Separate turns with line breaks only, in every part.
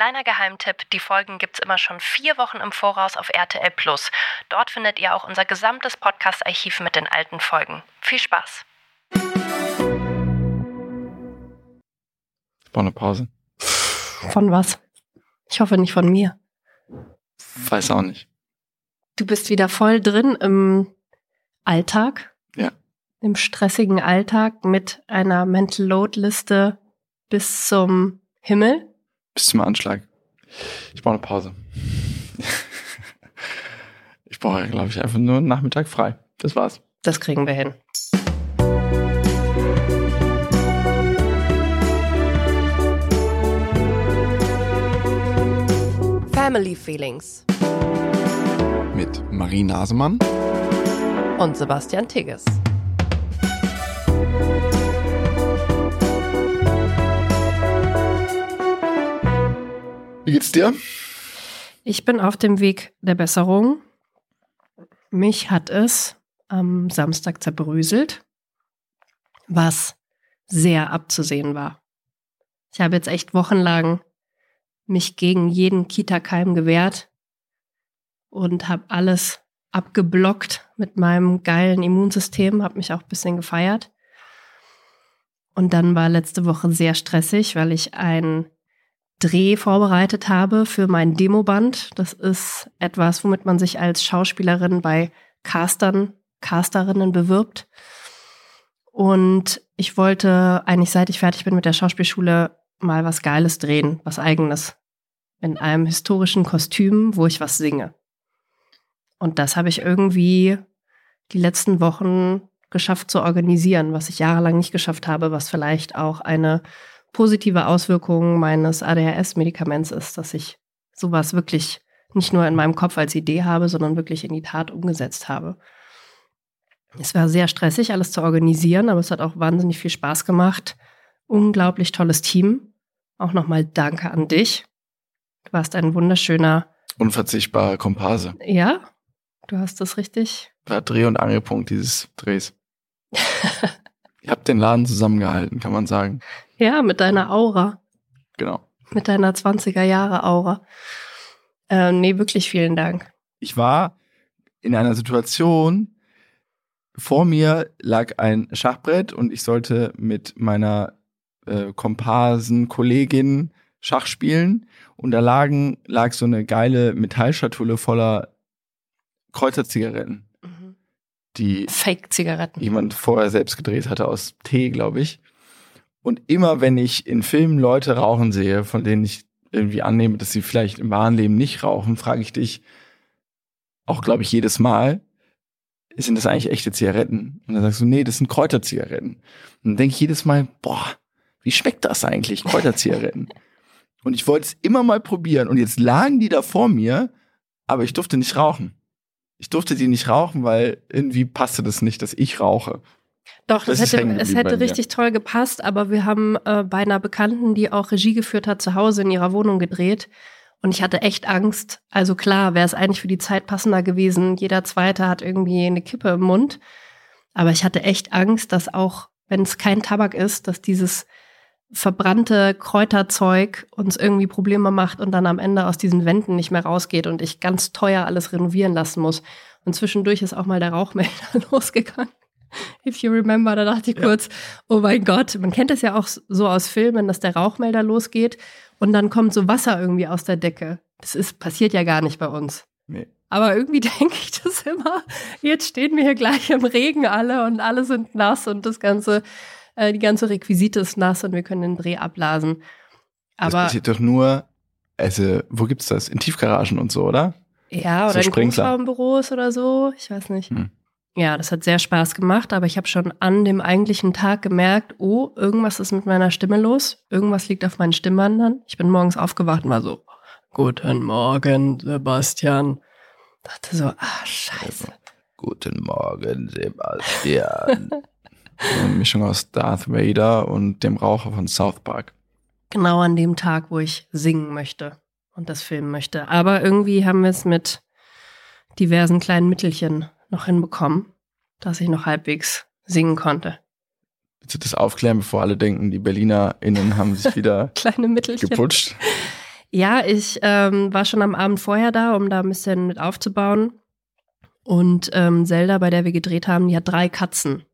Kleiner Geheimtipp, die Folgen gibt's immer schon vier Wochen im Voraus auf RTL Plus. Dort findet ihr auch unser gesamtes Podcast-Archiv mit den alten Folgen. Viel Spaß!
Ich brauche eine Pause.
Von was? Ich hoffe nicht von mir.
Weiß auch nicht.
Du bist wieder voll drin im Alltag.
Ja.
Im stressigen Alltag mit einer Mental Load Liste bis zum Himmel.
Bis zum Anschlag. Ich brauche eine Pause. Ich brauche, glaube ich, einfach nur einen Nachmittag frei. Das war's.
Das kriegen wir hin. Family Feelings
Mit Marie Nasemann.
und Sebastian Tigges.
Wie geht's dir?
Ich bin auf dem Weg der Besserung. Mich hat es am Samstag zerbröselt, was sehr abzusehen war. Ich habe jetzt echt wochenlang mich gegen jeden Kita-Keim gewehrt und habe alles abgeblockt mit meinem geilen Immunsystem, habe mich auch ein bisschen gefeiert. Und dann war letzte Woche sehr stressig, weil ich ein Dreh vorbereitet habe für mein Demoband. Das ist etwas, womit man sich als Schauspielerin bei Castern, Casterinnen bewirbt. Und ich wollte eigentlich, seit ich fertig bin mit der Schauspielschule, mal was Geiles drehen, was eigenes. In einem historischen Kostüm, wo ich was singe. Und das habe ich irgendwie die letzten Wochen geschafft zu organisieren, was ich jahrelang nicht geschafft habe, was vielleicht auch eine positive Auswirkung meines ADHS-Medikaments ist, dass ich sowas wirklich nicht nur in meinem Kopf als Idee habe, sondern wirklich in die Tat umgesetzt habe. Es war sehr stressig, alles zu organisieren, aber es hat auch wahnsinnig viel Spaß gemacht. Unglaublich tolles Team. Auch nochmal Danke an dich. Du warst ein wunderschöner,
Unverzichtbare Komparse.
ja, du hast das richtig.
War Dreh- und Angelpunkt dieses Drehs. Ihr habt den Laden zusammengehalten, kann man sagen.
Ja, mit deiner Aura.
Genau.
Mit deiner 20er Jahre Aura. Äh, nee, wirklich vielen Dank.
Ich war in einer Situation, vor mir lag ein Schachbrett und ich sollte mit meiner äh, Komparsen-Kollegin Schach spielen und da lagen, lag so eine geile Metallschatulle voller Kreuzerzigaretten, die
Fake-Zigaretten.
jemand vorher selbst gedreht hatte aus Tee, glaube ich. Und immer wenn ich in Filmen Leute rauchen sehe, von denen ich irgendwie annehme, dass sie vielleicht im wahren Leben nicht rauchen, frage ich dich auch, glaube ich, jedes Mal, sind das eigentlich echte Zigaretten? Und dann sagst du, nee, das sind Kräuterzigaretten. Und dann denke ich jedes Mal, boah, wie schmeckt das eigentlich, Kräuterzigaretten? und ich wollte es immer mal probieren. Und jetzt lagen die da vor mir, aber ich durfte nicht rauchen. Ich durfte die nicht rauchen, weil irgendwie passte das nicht, dass ich rauche.
Doch, das
Das
hätte, es hätte richtig toll gepasst, aber wir haben äh, bei einer Bekannten, die auch Regie geführt hat, zu Hause in ihrer Wohnung gedreht. Und ich hatte echt Angst. Also klar, wäre es eigentlich für die Zeit passender gewesen. Jeder Zweite hat irgendwie eine Kippe im Mund. Aber ich hatte echt Angst, dass auch, wenn es kein Tabak ist, dass dieses verbrannte Kräuterzeug uns irgendwie Probleme macht und dann am Ende aus diesen Wänden nicht mehr rausgeht und ich ganz teuer alles renovieren lassen muss. Und zwischendurch ist auch mal der Rauchmelder losgegangen. If you remember, da dachte ich
Ja.
kurz, oh mein Gott, man kennt es ja auch so aus Filmen, dass der Rauchmelder losgeht und dann kommt so Wasser irgendwie aus der Decke. Das ist, passiert ja gar nicht bei uns.
Nee.
Aber irgendwie denke ich das immer. Jetzt stehen wir hier gleich im Regen alle und alle sind nass und das ganze, äh, die ganze Requisite ist nass und wir können den Dreh abblasen.
das
Aber
passiert doch nur, also, wo gibt's das? In Tiefgaragen und so, oder?
ja,
so
oder in
Sprinkler.
Großraumbüros oder so, ich weiß nicht.
Hm.
Ja, das hat sehr Spaß gemacht, aber ich habe schon an dem eigentlichen Tag gemerkt, oh, irgendwas ist mit meiner Stimme los, irgendwas liegt auf meinen Stimmbandern. Ich bin morgens aufgewacht und war so, guten Morgen, Sebastian. Dachte so, ah, scheiße.
Guten Morgen, Sebastian. Eine Mischung aus Darth Vader und dem Raucher von South Park.
Genau an dem Tag, wo ich singen möchte und das filmen möchte. Aber irgendwie haben wir es mit diversen kleinen Mittelchen noch hinbekommen, dass ich noch halbwegs singen konnte.
Willst du das aufklären, bevor alle denken, die BerlinerInnen haben sich wieder
Kleine Mittelchen.
geputscht?
Ja, ich ähm, war schon am Abend vorher da, um da ein bisschen mit aufzubauen. Und ähm, Zelda, bei der wir gedreht haben, die hat drei Katzen.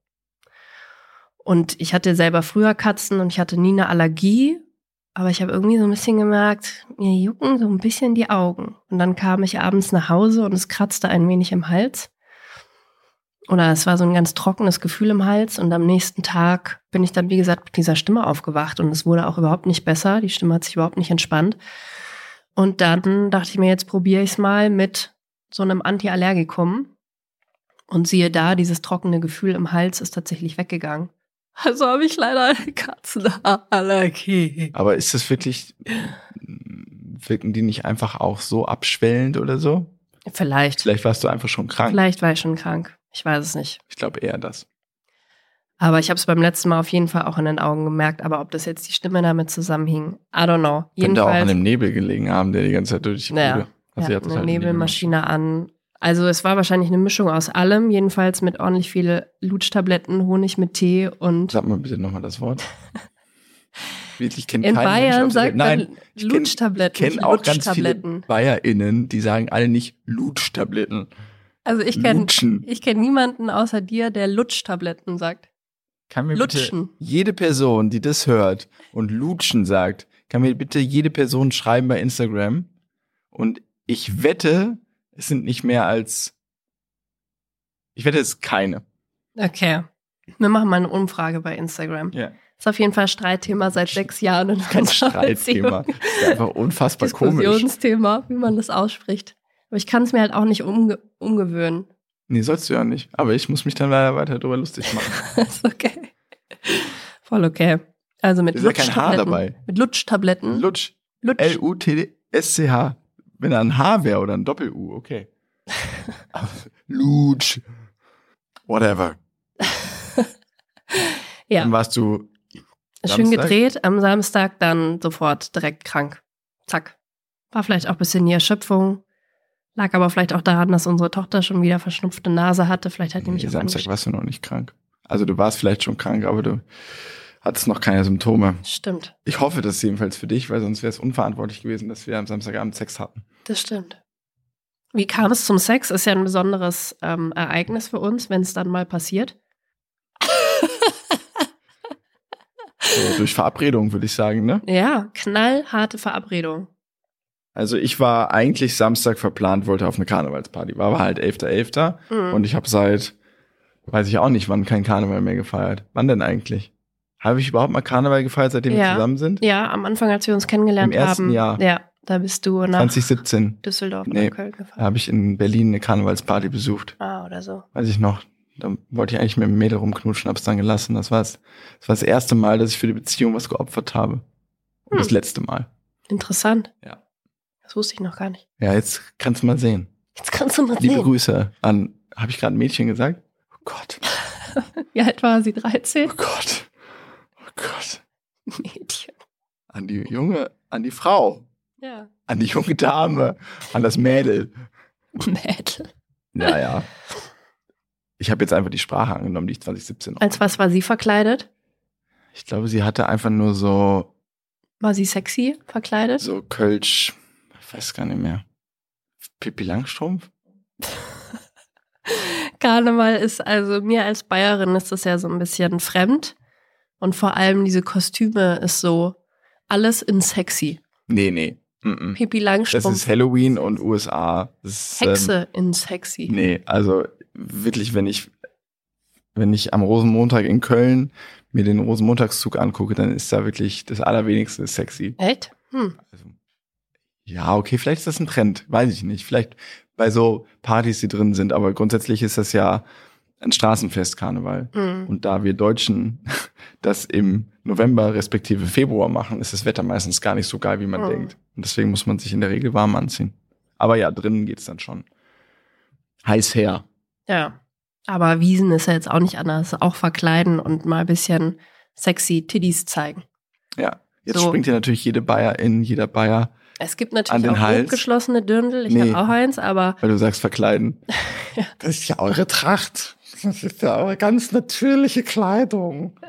Und ich hatte selber früher Katzen und ich hatte nie eine Allergie. Aber ich habe irgendwie so ein bisschen gemerkt, mir jucken so ein bisschen die Augen. Und dann kam ich abends nach Hause und es kratzte ein wenig im Hals. Oder es war so ein ganz trockenes Gefühl im Hals. Und am nächsten Tag bin ich dann, wie gesagt, mit dieser Stimme aufgewacht. Und es wurde auch überhaupt nicht besser. Die Stimme hat sich überhaupt nicht entspannt. Und dann dachte ich mir, jetzt probiere ich es mal mit so einem Antiallergikum. Und siehe da, dieses trockene Gefühl im Hals ist tatsächlich weggegangen. Also habe ich leider eine Katzenallergie.
Aber ist das wirklich, wirken die nicht einfach auch so abschwellend oder so?
Vielleicht.
Vielleicht warst du einfach schon krank.
Vielleicht war ich schon krank. Ich weiß es nicht.
Ich glaube eher das.
Aber ich habe es beim letzten Mal auf jeden Fall auch in den Augen gemerkt. Aber ob das jetzt die Stimme damit zusammenhing, I don't know.
Könnte auch an
Jedenfalls,
dem Nebel gelegen haben, der die ganze Zeit durch die
Naja,
Bude. Also
ja, eine
halt
Nebelmaschine an. Also es war wahrscheinlich eine Mischung aus allem. Jedenfalls mit ordentlich viele Lutschtabletten, Honig mit Tee und
Sag mal bitte nochmal das Wort. Wirklich kennt
in
Mensch
Bayern
der
sagt
Nein,
man
kenn-
Lutschtabletten.
Ich kenne auch ganz viele. BayerInnen, die sagen alle nicht Lutschtabletten.
Also ich kenne kenn niemanden außer dir, der Lutschtabletten sagt.
Kann mir
Lutschen.
bitte jede Person, die das hört und Lutschen sagt, kann mir bitte jede Person schreiben bei Instagram. Und ich wette, es sind nicht mehr als. Ich wette, es ist keine.
Okay. Wir machen mal eine Umfrage bei Instagram.
Ja.
Ist auf jeden Fall Streitthema seit sechs Jahren. In
Kein Streitthema. Ist einfach unfassbar komisch.
Diskussionsthema, wie man das ausspricht. Aber ich kann es mir halt auch nicht umge umgewöhnen.
Nee, sollst du ja nicht. Aber ich muss mich dann leider weiter darüber lustig machen.
ist okay. Voll okay. Also mit
Ist ja kein H
Lutschtabletten.
dabei.
Mit Lutschtabletten.
Lutsch.
Lutsch.
L-U-T-S-C-H. Wenn da ein H wäre oder ein Doppel-U, okay. Lutsch. Whatever.
ja.
Dann warst du.
Schön
Samstag?
gedreht, am Samstag dann sofort direkt krank. Zack. War vielleicht auch ein bisschen die Erschöpfung. Lag aber vielleicht auch daran, dass unsere Tochter schon wieder verschnupfte Nase hatte. Vielleicht hat die mich
Nee, Samstag
angesteckt.
warst du noch nicht krank. Also du warst vielleicht schon krank, aber du hattest noch keine Symptome.
Stimmt,
Ich hoffe das jedenfalls für dich, weil sonst wäre es unverantwortlich gewesen, dass wir am Samstagabend Sex hatten.
das stimmt. Wie kam es zum Sex? Ist ja ein besonderes ähm, Ereignis für uns, wenn es dann mal passiert.
So, durch Verabredung würde ich sagen, ne?
Ja, knallharte Verabredung.
Also ich war eigentlich Samstag verplant, wollte auf eine Karnevalsparty. War aber halt 11.11.
Mhm.
Und ich habe seit, weiß ich auch nicht, wann kein Karneval mehr gefeiert. Wann denn eigentlich? Habe ich überhaupt mal Karneval gefeiert, seitdem wir
Ja.
zusammen sind?
ja, am Anfang, als wir uns kennengelernt
Im ersten
haben.
Jahr.
Ja, da bist du nach
2017.
Düsseldorf
Nee.
Köln
Da
gefahren.
habe ich in Berlin eine Karnevalsparty besucht.
Ah, oder so.
Weiß ich noch. Da wollte ich eigentlich mit dem Mädel rumknutschen, hab's dann gelassen. Das war's. Das war das erste Mal, dass ich für die Beziehung was geopfert habe. Und das
Hm.
letzte Mal.
Interessant.
Ja.
Das wusste ich noch gar nicht.
Ja, jetzt kannst du mal sehen.
Jetzt kannst du mal
Liebe
sehen.
Grüße an, habe ich gerade ein Mädchen gesagt? Oh Gott.
Wie alt war sie? 13?
Oh Gott. Oh Gott.
Mädchen.
An die junge, an die Frau.
Ja.
An die junge Dame. An das Mädel.
Mädel.
Ja, ja. Ich habe jetzt einfach die Sprache angenommen, die ich 2017 noch.
Als was war sie verkleidet?
Ich glaube, sie hatte einfach nur so,
War sie sexy verkleidet?
so Kölsch, ich weiß gar nicht mehr. Pippi Langstrumpf?
Karneval ist also mir als Bayerin ist das ja so ein bisschen fremd. Und vor allem diese Kostüme ist so alles in sexy.
Nee, nee. Mm -mm.
Pipi
Das
Langstrumpf.
ist Halloween und USA. Ist, ähm,
Hexe in sexy.
Nee, also wirklich, wenn ich, wenn ich am Rosenmontag in Köln mir den Rosenmontagszug angucke, dann ist da wirklich das Allerwenigste sexy.
Echt? Hm.
Also, ja, okay, vielleicht ist das ein Trend, weiß ich nicht. Vielleicht bei so Partys, die drin sind, aber grundsätzlich ist das ja ein Straßenfest Karneval.
Hm.
Und da wir Deutschen das im November respektive Februar machen, ist das Wetter meistens gar nicht so geil, wie man
Mhm.
denkt. Und deswegen muss man sich in der Regel warm anziehen. Aber ja, drinnen geht's dann schon heiß her.
Ja. Aber Wiesen ist ja jetzt auch nicht anders. Auch verkleiden und mal ein bisschen sexy Tiddies zeigen.
Ja. Jetzt
So.
springt ja natürlich jede Bayer in, jeder Bayer,
Es gibt
An
natürlich
den
auch
Hals?
hochgeschlossene Dirndl. Ich
Nee.
habe auch eins, aber
weil du sagst verkleiden. Das ist ja eure Tracht. Das ist ja eure ganz natürliche Kleidung.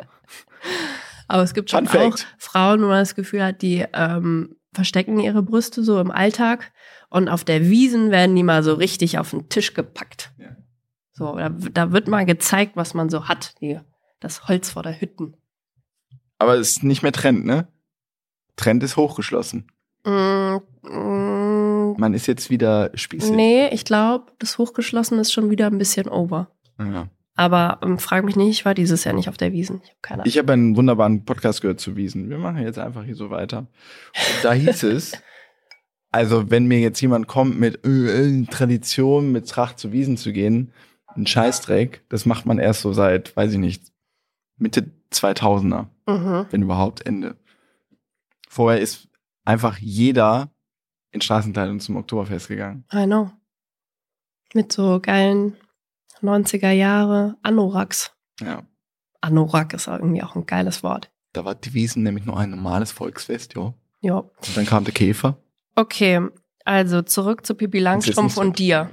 Aber es gibt schon auch. Frauen, wo man das Gefühl hat, die ähm, verstecken ihre Brüste so im Alltag und auf der Wiesen werden die mal so richtig auf den Tisch gepackt.
Ja.
So, da, da wird mal gezeigt, was man so hat. Die, das Holz vor der Hütten.
Aber es ist nicht mehr Trend, ne? Trend ist hochgeschlossen.
Mm, mm,
Man ist jetzt wieder spießig.
nee, ich glaube, das Hochgeschlossene ist schon wieder ein bisschen over.
Ja.
Aber ähm, frag mich nicht, ich war dieses Jahr nicht auf der Wiesen. Ich habe keine Ahnung.
Ich habe einen wunderbaren Podcast gehört zu Wiesen. Wir machen jetzt einfach hier so weiter. Und da hieß es, also wenn mir jetzt jemand kommt mit äh, äh, Tradition, mit Tracht zu Wiesen zu gehen, ein Scheißdreck, das macht man erst so seit, weiß ich nicht, Mitte 2000er,
Mhm.
wenn überhaupt Ende. Vorher ist einfach jeder in Straßenkleidung zum Oktoberfest gegangen.
I know. Mit so geilen 90er Jahre Anoraks.
Ja.
Anorak ist irgendwie auch ein geiles Wort.
Da war die Wiesen nämlich nur ein normales Volksfest, jo.
Ja.
Und dann kam der Käfer.
Okay, also zurück zu
jetzt
Langstrumpf und dir.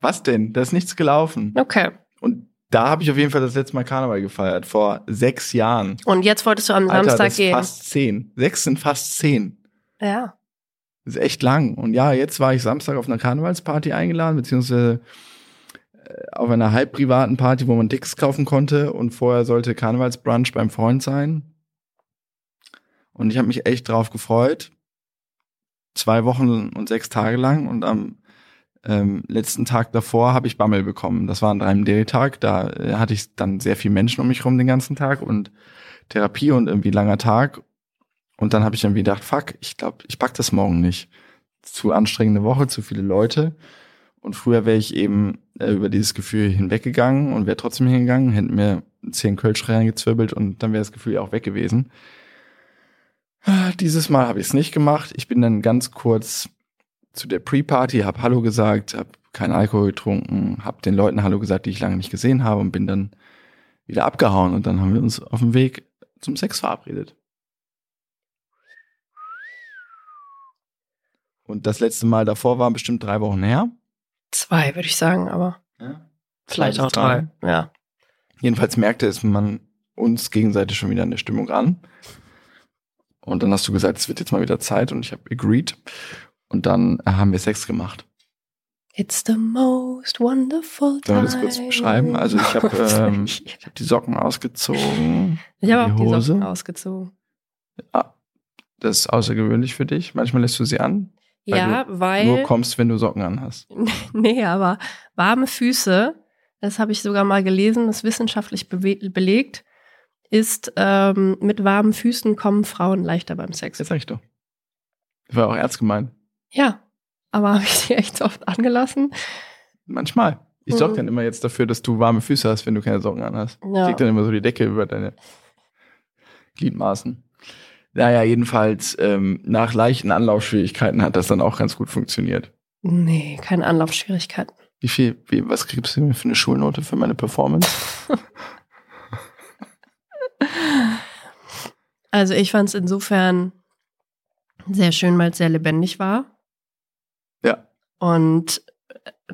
Was denn? Da ist nichts gelaufen.
Okay.
Und da habe ich auf jeden Fall das letzte Mal Karneval gefeiert, vor sechs Jahren.
Und jetzt wolltest du am
Alter,
Samstag
das
gehen.
fast zehn. Sechs sind fast zehn.
Ja.
Das ist echt lang. Und ja, jetzt war ich Samstag auf einer Karnevalsparty eingeladen, beziehungsweise äh, auf einer halb privaten Party, wo man Tickets kaufen konnte. Und vorher sollte Karnevalsbrunch beim Freund sein. Und ich habe mich echt drauf gefreut. Zwei Wochen und sechs Tage lang. Und am ähm, letzten Tag davor habe ich Bammel bekommen. Das war ein 3MD-Tag. Da äh, hatte ich dann sehr viel Menschen um mich rum den ganzen Tag und Therapie und irgendwie langer Tag. Und dann habe ich irgendwie gedacht, fuck, ich glaube, ich pack das morgen nicht. Zu anstrengende Woche, zu viele Leute. Und früher wäre ich eben äh, über dieses Gefühl hinweggegangen und wäre trotzdem hingegangen, hätte mir zehn Kölsch reingezwirbelt und dann wäre das Gefühl ja auch weg gewesen. Ah, Dieses Mal habe ich es nicht gemacht. Ich bin dann ganz kurz zu der Pre-Party, habe Hallo gesagt, habe keinen Alkohol getrunken, habe den Leuten Hallo gesagt, die ich lange nicht gesehen habe und bin dann wieder abgehauen und dann haben wir uns auf dem Weg zum Sex verabredet. Und das letzte Mal davor war bestimmt drei Wochen her.
Zwei, würde ich sagen, aber
Ja.
vielleicht auch drei. Ja.
Jedenfalls merkte es man uns gegenseitig schon wieder eine Stimmung an. Und dann hast du gesagt, es wird jetzt mal wieder Zeit und ich habe agreed. Und dann äh, haben wir Sex gemacht.
It's the most wonderful
Sollen
time.
wir das kurz beschreiben? Also ich habe ähm,
ich
ich hab die Socken ausgezogen.
habe auch
die Hose.
Socken ausgezogen.
Ah, das ist außergewöhnlich für dich. Manchmal lässt du sie an. Weil
Ja,
Nur
weil.
kommst, wenn du Socken an hast.
Nee, aber warme Füße, das habe ich sogar mal gelesen, das ist wissenschaftlich bewe- belegt, ist ähm, mit warmen Füßen kommen Frauen leichter beim Sex.
Jetzt sag ich doch. Das war auch ernst gemeint.
Ja, aber habe ich sie echt so oft angelassen?
Manchmal. Ich sorge
Mhm.
dann immer jetzt dafür, dass du warme Füße hast, wenn du keine Socken an hast. Ich
Ja.
leg dann immer so die Decke über deine Gliedmaßen. Naja, jedenfalls ähm, nach leichten Anlaufschwierigkeiten hat das dann auch ganz gut funktioniert.
Nee, keine Anlaufschwierigkeiten.
Wie viel, wie, was kriegst du mir für eine Schulnote für meine Performance?
Also ich fand es insofern sehr schön, weil es sehr lebendig war.
Ja.
Und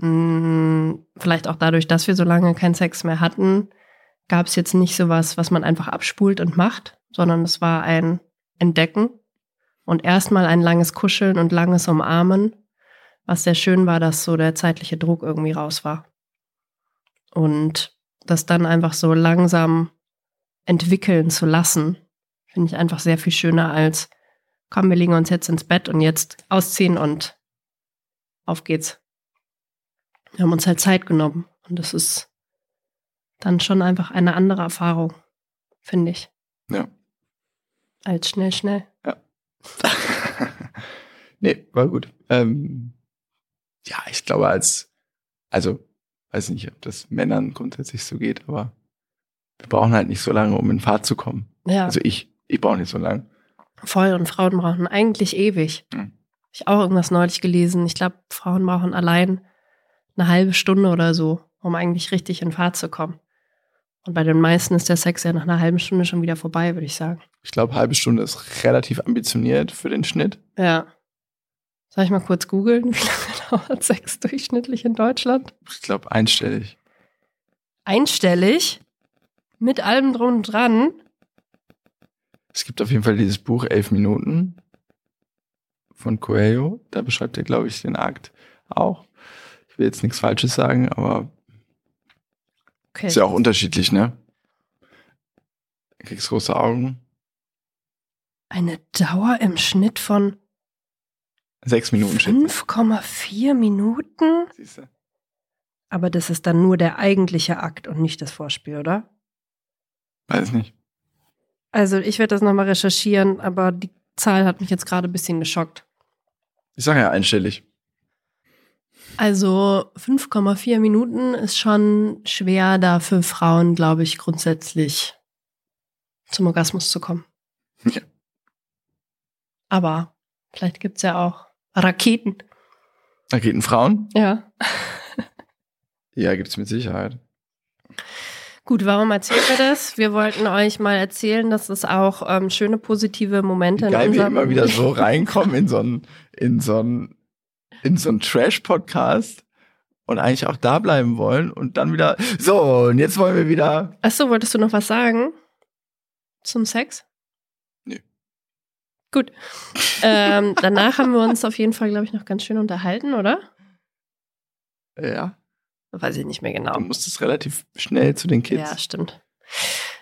mh, vielleicht auch dadurch, dass wir so lange keinen Sex mehr hatten, gab es jetzt nicht sowas, was man einfach abspult und macht, sondern es war ein Entdecken und erstmal ein langes Kuscheln und langes Umarmen, was sehr schön war, dass so der zeitliche Druck irgendwie raus war. Und das dann einfach so langsam entwickeln zu lassen, finde ich einfach sehr viel schöner als, komm, wir legen uns jetzt ins Bett und jetzt ausziehen und auf geht's. Wir haben uns halt Zeit genommen und das ist dann schon einfach eine andere Erfahrung, finde ich,
Ja.
als schnell, schnell.
nee, war gut. Ähm, ja, ich glaube, als, also, weiß nicht, ob das Männern grundsätzlich so geht, aber wir brauchen halt nicht so lange, um in Fahrt zu kommen.
Ja,
Also ich, ich brauche nicht so lange.
voll und Frauen brauchen eigentlich ewig.
Mhm.
Ich auch irgendwas neulich gelesen. Ich glaube, Frauen brauchen allein eine halbe Stunde oder so, um eigentlich richtig in Fahrt zu kommen. Und bei den meisten ist der Sex ja nach einer halben Stunde schon wieder vorbei, würde ich sagen.
Ich glaube, halbe Stunde ist relativ ambitioniert für den Schnitt.
Ja. Soll ich mal kurz googeln, wie lange dauert Sex durchschnittlich in Deutschland?
Ich glaube, einstellig.
Einstellig, mit allem drum und dran.
Es gibt auf jeden Fall dieses Buch Elf Minuten. Von Coelho. Da beschreibt er, glaube ich, den Akt auch. Ich will jetzt nichts Falsches sagen, aber
Okay.
ist ja auch unterschiedlich, ne? Du kriegst große Augen.
Eine Dauer im Schnitt von
Sechs Minuten schätze ich.
5,4 Minuten?
Siehst du?
Aber das ist dann nur der eigentliche Akt und nicht das Vorspiel, oder?
Weiß nicht.
Also ich werde das nochmal recherchieren, aber die Zahl hat mich jetzt gerade ein bisschen geschockt.
Ich sage ja einstellig.
Also 5,4 Minuten ist schon schwer, da für Frauen, glaube ich, grundsätzlich zum Orgasmus zu kommen.
Ja.
Aber vielleicht gibt's ja auch Raketen.
Raketenfrauen?
Ja.
Ja, gibt's mit Sicherheit.
Gut, warum erzählen wir das? Wir wollten euch mal erzählen, dass es auch ähm, schöne positive Momente
geil wir
unserem
immer wieder so reinkommen in so einen, in so einen, in so einen Trash-Podcast und eigentlich auch da bleiben wollen und dann wieder, so, und jetzt wollen wir wieder.
Achso, wolltest du noch was sagen? Zum Sex?
Nö.
Gut. ähm, danach haben wir uns auf jeden Fall, glaube ich, noch ganz schön unterhalten, oder?
Ja,
Weiß ich nicht mehr genau.
du musstest relativ schnell zu den Kids.
Ja, stimmt.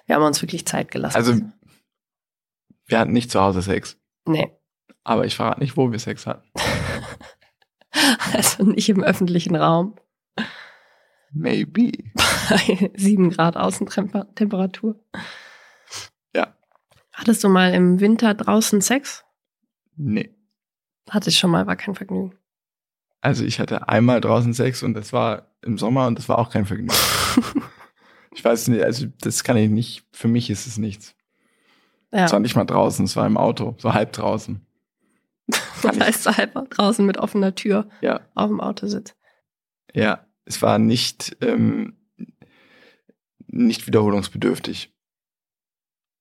Wir haben uns wirklich Zeit gelassen.
Also, wir hatten nicht zu Hause Sex.
nee.
Aber ich verrate nicht, wo wir Sex hatten.
Also nicht im öffentlichen Raum.
Maybe.
Bei 7 Grad Außentemperatur.
Ja.
Hattest du mal im Winter draußen Sex?
Nee.
Hatte ich schon mal, war kein Vergnügen.
Also ich hatte einmal draußen Sex und das war im Sommer und das war auch kein Vergnügen. ich weiß nicht, also das kann ich nicht, für mich ist es nichts.
Ja.
Es war nicht mal draußen, es war im Auto, so halb draußen.
Das heißt, so halb draußen mit offener Tür
Ja,
auf dem Autositz.
ja, es war nicht, ähm, nicht wiederholungsbedürftig.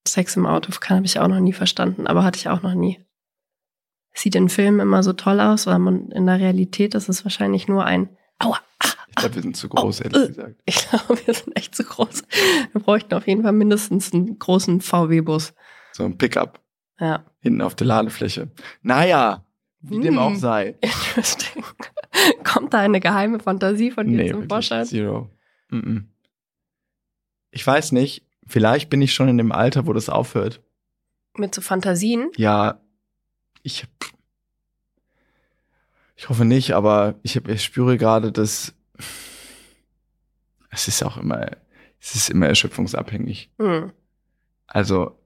Sex im Auto kann habe ich auch noch nie verstanden, aber hatte ich auch noch nie. Sieht in Filmen immer so toll aus, weil man in der Realität ist es wahrscheinlich nur ein Aua. ah,
Ich glaube, wir sind zu groß,
Oh,
ehrlich
äh.
gesagt.
Ich glaube, wir sind echt zu groß. Wir bräuchten auf jeden Fall mindestens einen großen VW-Bus.
So ein Pickup
Ja.
hinten auf der Ladefläche. Naja, wie dem
Hm.
auch sei.
Interesting. Kommt da eine geheime Fantasie von dir
Nee,
zum Vorschein?
zero. Mm-mm. Ich weiß nicht, vielleicht bin ich schon in dem Alter, wo das aufhört.
Mit so Fantasien?
Ja, ich, ich hoffe nicht, aber ich, hab, ich spüre gerade, dass es ist auch immer, es ist immer erschöpfungsabhängig.
Hm.
Also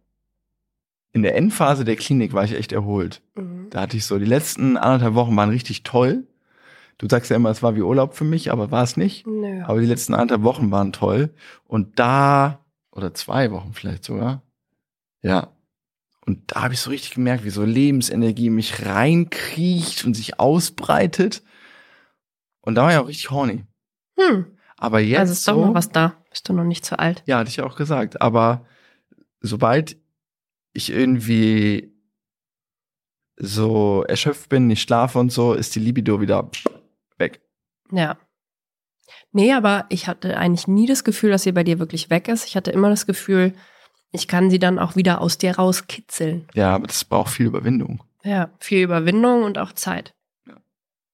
in der Endphase der Klinik war ich echt erholt.
Mhm.
Da hatte ich so, die letzten anderthalb Wochen waren richtig toll. Du sagst ja immer, es war wie Urlaub für mich, aber war es nicht.
Nö.
Aber die letzten anderthalb Wochen waren toll. Und da, oder zwei Wochen vielleicht sogar, ja. Und da habe ich so richtig gemerkt, wie so Lebensenergie mich reinkriecht und sich ausbreitet. Und da war ich auch richtig horny.
Hm.
Aber jetzt
also ist doch
so,
noch was da. Bist du noch nicht zu alt?
ja, hatte ich ja auch gesagt. Aber sobald ich irgendwie so erschöpft bin, nicht schlafe und so, ist die Libido wieder weg.
Ja. Nee, aber ich hatte eigentlich nie das Gefühl, dass sie bei dir wirklich weg ist. Ich hatte immer das Gefühl, ich kann sie dann auch wieder aus dir rauskitzeln.
Ja, aber das braucht viel Überwindung.
Ja, viel Überwindung und auch Zeit.
Ja.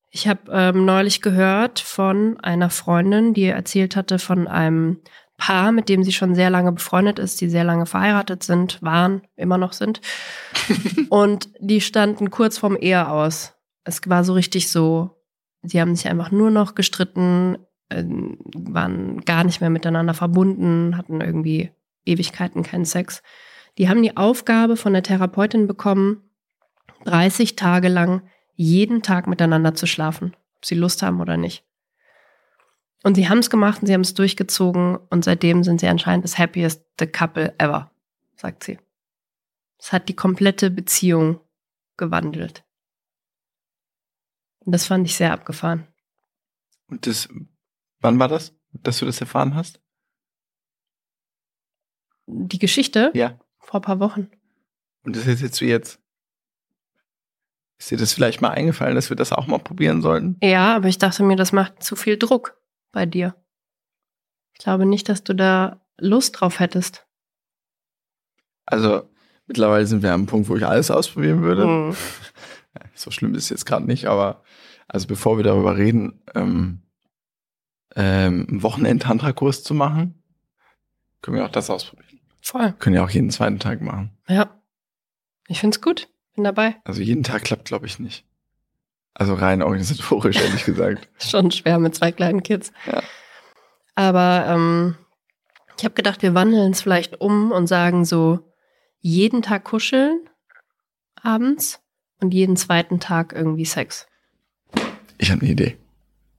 Ich habe ähm, neulich gehört von einer Freundin, die erzählt hatte von einem Paar, mit dem sie schon sehr lange befreundet ist, die sehr lange verheiratet sind, waren, immer noch sind. und die standen kurz vorm Ehe aus. Es war so richtig so, sie haben sich einfach nur noch gestritten, ähm, waren gar nicht mehr miteinander verbunden, hatten irgendwie Ewigkeiten keinen Sex. Die haben die Aufgabe von der Therapeutin bekommen, 30 Tage lang jeden Tag miteinander zu schlafen, ob sie Lust haben oder nicht. Und sie haben es gemacht und sie haben es durchgezogen und seitdem sind sie anscheinend das happiest couple ever, sagt sie. Es hat die komplette Beziehung gewandelt. Und das fand ich sehr abgefahren.
Und das, wann war das, dass du das erfahren hast?
Die Geschichte
Ja.
vor ein paar Wochen.
Und das ist jetzt wie jetzt. Ist dir das vielleicht mal eingefallen, dass wir das auch mal probieren sollten?
Ja, aber ich dachte mir, das macht zu viel Druck bei dir. Ich glaube nicht, dass du da Lust drauf hättest.
Also, mittlerweile sind wir am Punkt, wo ich alles ausprobieren würde.
Hm.
so schlimm ist es jetzt gerade nicht, aber also bevor wir darüber reden, ähm, ähm, einen Wochenend-Tantra-Kurs zu machen, können wir auch das ausprobieren.
Voll.
Können ja auch jeden zweiten Tag machen.
Ja. Ich find's gut. Bin dabei.
Also jeden Tag klappt, glaube ich, nicht. Also rein organisatorisch, ehrlich gesagt.
Schon schwer mit zwei kleinen Kids.
Ja.
Aber ähm, ich habe gedacht, wir wandeln es vielleicht um und sagen so, jeden Tag kuscheln abends und jeden zweiten Tag irgendwie Sex.
Ich habe eine Idee.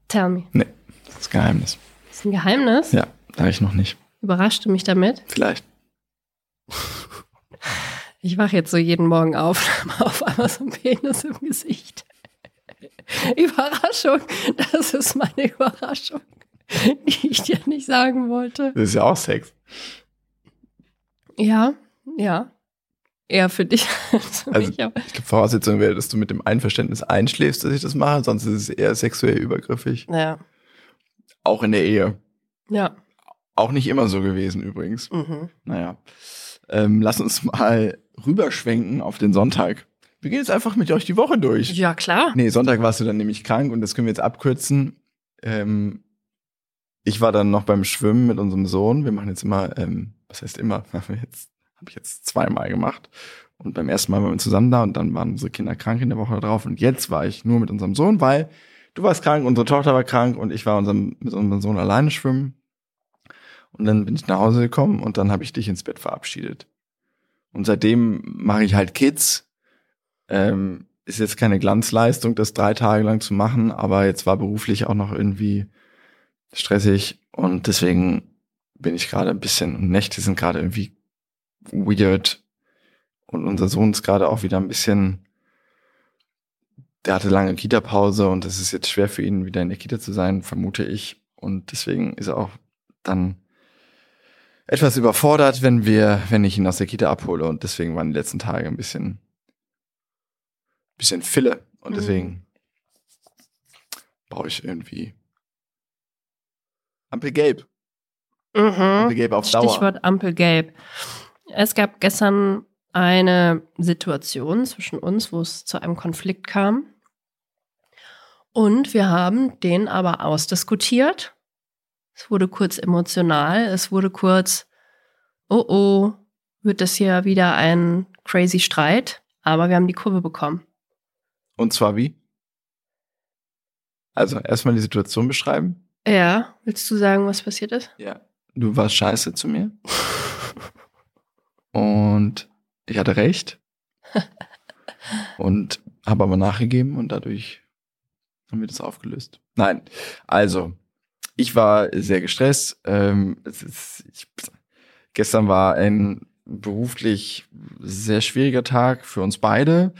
Tell me.
Das ist Geheimnis.
Das ist ein Geheimnis.
Ja, sage ich noch nicht.
Überraschte mich damit.
Vielleicht.
Ich wache jetzt so jeden Morgen auf, auf einmal so ein Penis im Gesicht. Überraschung. Das ist meine Überraschung, die ich dir nicht sagen wollte.
Das ist ja auch Sex.
Ja, ja. Eher für dich als für
Also-
mich. Aber
Ich glaube, Voraussetzung wäre, dass du mit dem Einverständnis einschläfst, dass ich das mache, sonst ist es eher sexuell übergriffig.
ja,
Auch in der Ehe.
ja.
Auch nicht immer so gewesen übrigens.
Mhm.
Naja. Ähm, lass uns mal rüberschwenken auf den Sonntag. Wir gehen jetzt einfach mit euch die Woche durch.
Ja, klar.
Nee, Sonntag warst du dann nämlich krank und das können wir jetzt abkürzen. Ähm, ich war dann noch beim Schwimmen mit unserem Sohn. Wir machen jetzt immer, ähm, was heißt immer, jetzt, habe ich jetzt zweimal gemacht. Und beim ersten Mal waren wir zusammen da und dann waren unsere Kinder krank in der Woche drauf. Und jetzt war ich nur mit unserem Sohn, weil du warst krank, unsere Tochter war krank und ich war unserem, mit unserem Sohn alleine schwimmen. Und dann bin ich nach Hause gekommen und dann habe ich dich ins Bett verabschiedet. Und seitdem mache ich halt Kids. Ähm, ist jetzt keine Glanzleistung, das drei Tage lang zu machen, aber jetzt war beruflich auch noch irgendwie stressig und deswegen bin ich gerade ein bisschen, und Nächte sind gerade irgendwie weird und unser Sohn ist gerade auch wieder ein bisschen, der hatte lange Kita-Pause und es ist jetzt schwer für ihn, wieder in der Kita zu sein, vermute ich. Und deswegen ist er auch dann etwas überfordert, wenn wir, wenn ich ihn aus der Kita abhole. Und deswegen waren die letzten Tage ein bisschen, bisschen Fille. Und
Mhm.
deswegen brauche ich irgendwie Ampelgelb.
Mhm.
Ampelgelb auf Dauer.
Stichwort Ampelgelb. Es gab gestern eine Situation zwischen uns, wo es zu einem Konflikt kam. Und wir haben den aber ausdiskutiert. Es wurde kurz emotional. Es wurde kurz, oh oh, wird das hier wieder ein crazy Streit. Aber wir haben die Kurve bekommen.
Und zwar wie? Also erstmal die Situation beschreiben.
Ja, willst du sagen, was passiert ist?
Ja. Du warst scheiße zu mir. Und ich hatte recht. und habe aber nachgegeben und dadurch haben wir das aufgelöst. Nein, also ich war sehr gestresst. Ähm, ist, ich, gestern war ein beruflich sehr schwieriger Tag für uns beide.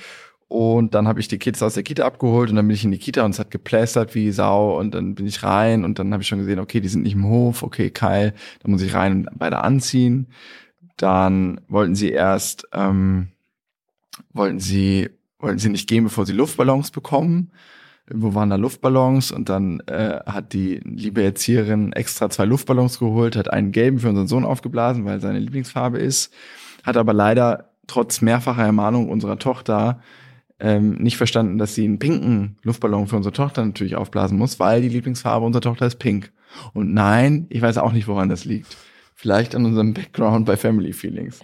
Und dann habe ich die Kids aus der Kita abgeholt und dann bin ich in die Kita und es hat geplästert wie Sau und dann bin ich rein und dann habe ich schon gesehen, okay, die sind nicht im Hof, okay, Kai, dann muss ich rein und beide anziehen. Dann wollten sie erst, ähm, wollten sie, wollten sie nicht gehen, bevor sie Luftballons bekommen. Irgendwo waren da Luftballons und dann äh, hat die liebe Erzieherin extra zwei Luftballons geholt, hat einen gelben für unseren Sohn aufgeblasen, weil seine Lieblingsfarbe ist, hat aber leider trotz mehrfacher Ermahnung unserer Tochter ähm, nicht verstanden, dass sie einen pinken Luftballon für unsere Tochter natürlich aufblasen muss, weil die Lieblingsfarbe unserer Tochter ist pink. Und nein, ich weiß auch nicht, woran das liegt. Vielleicht an unserem Background bei Family Feelings.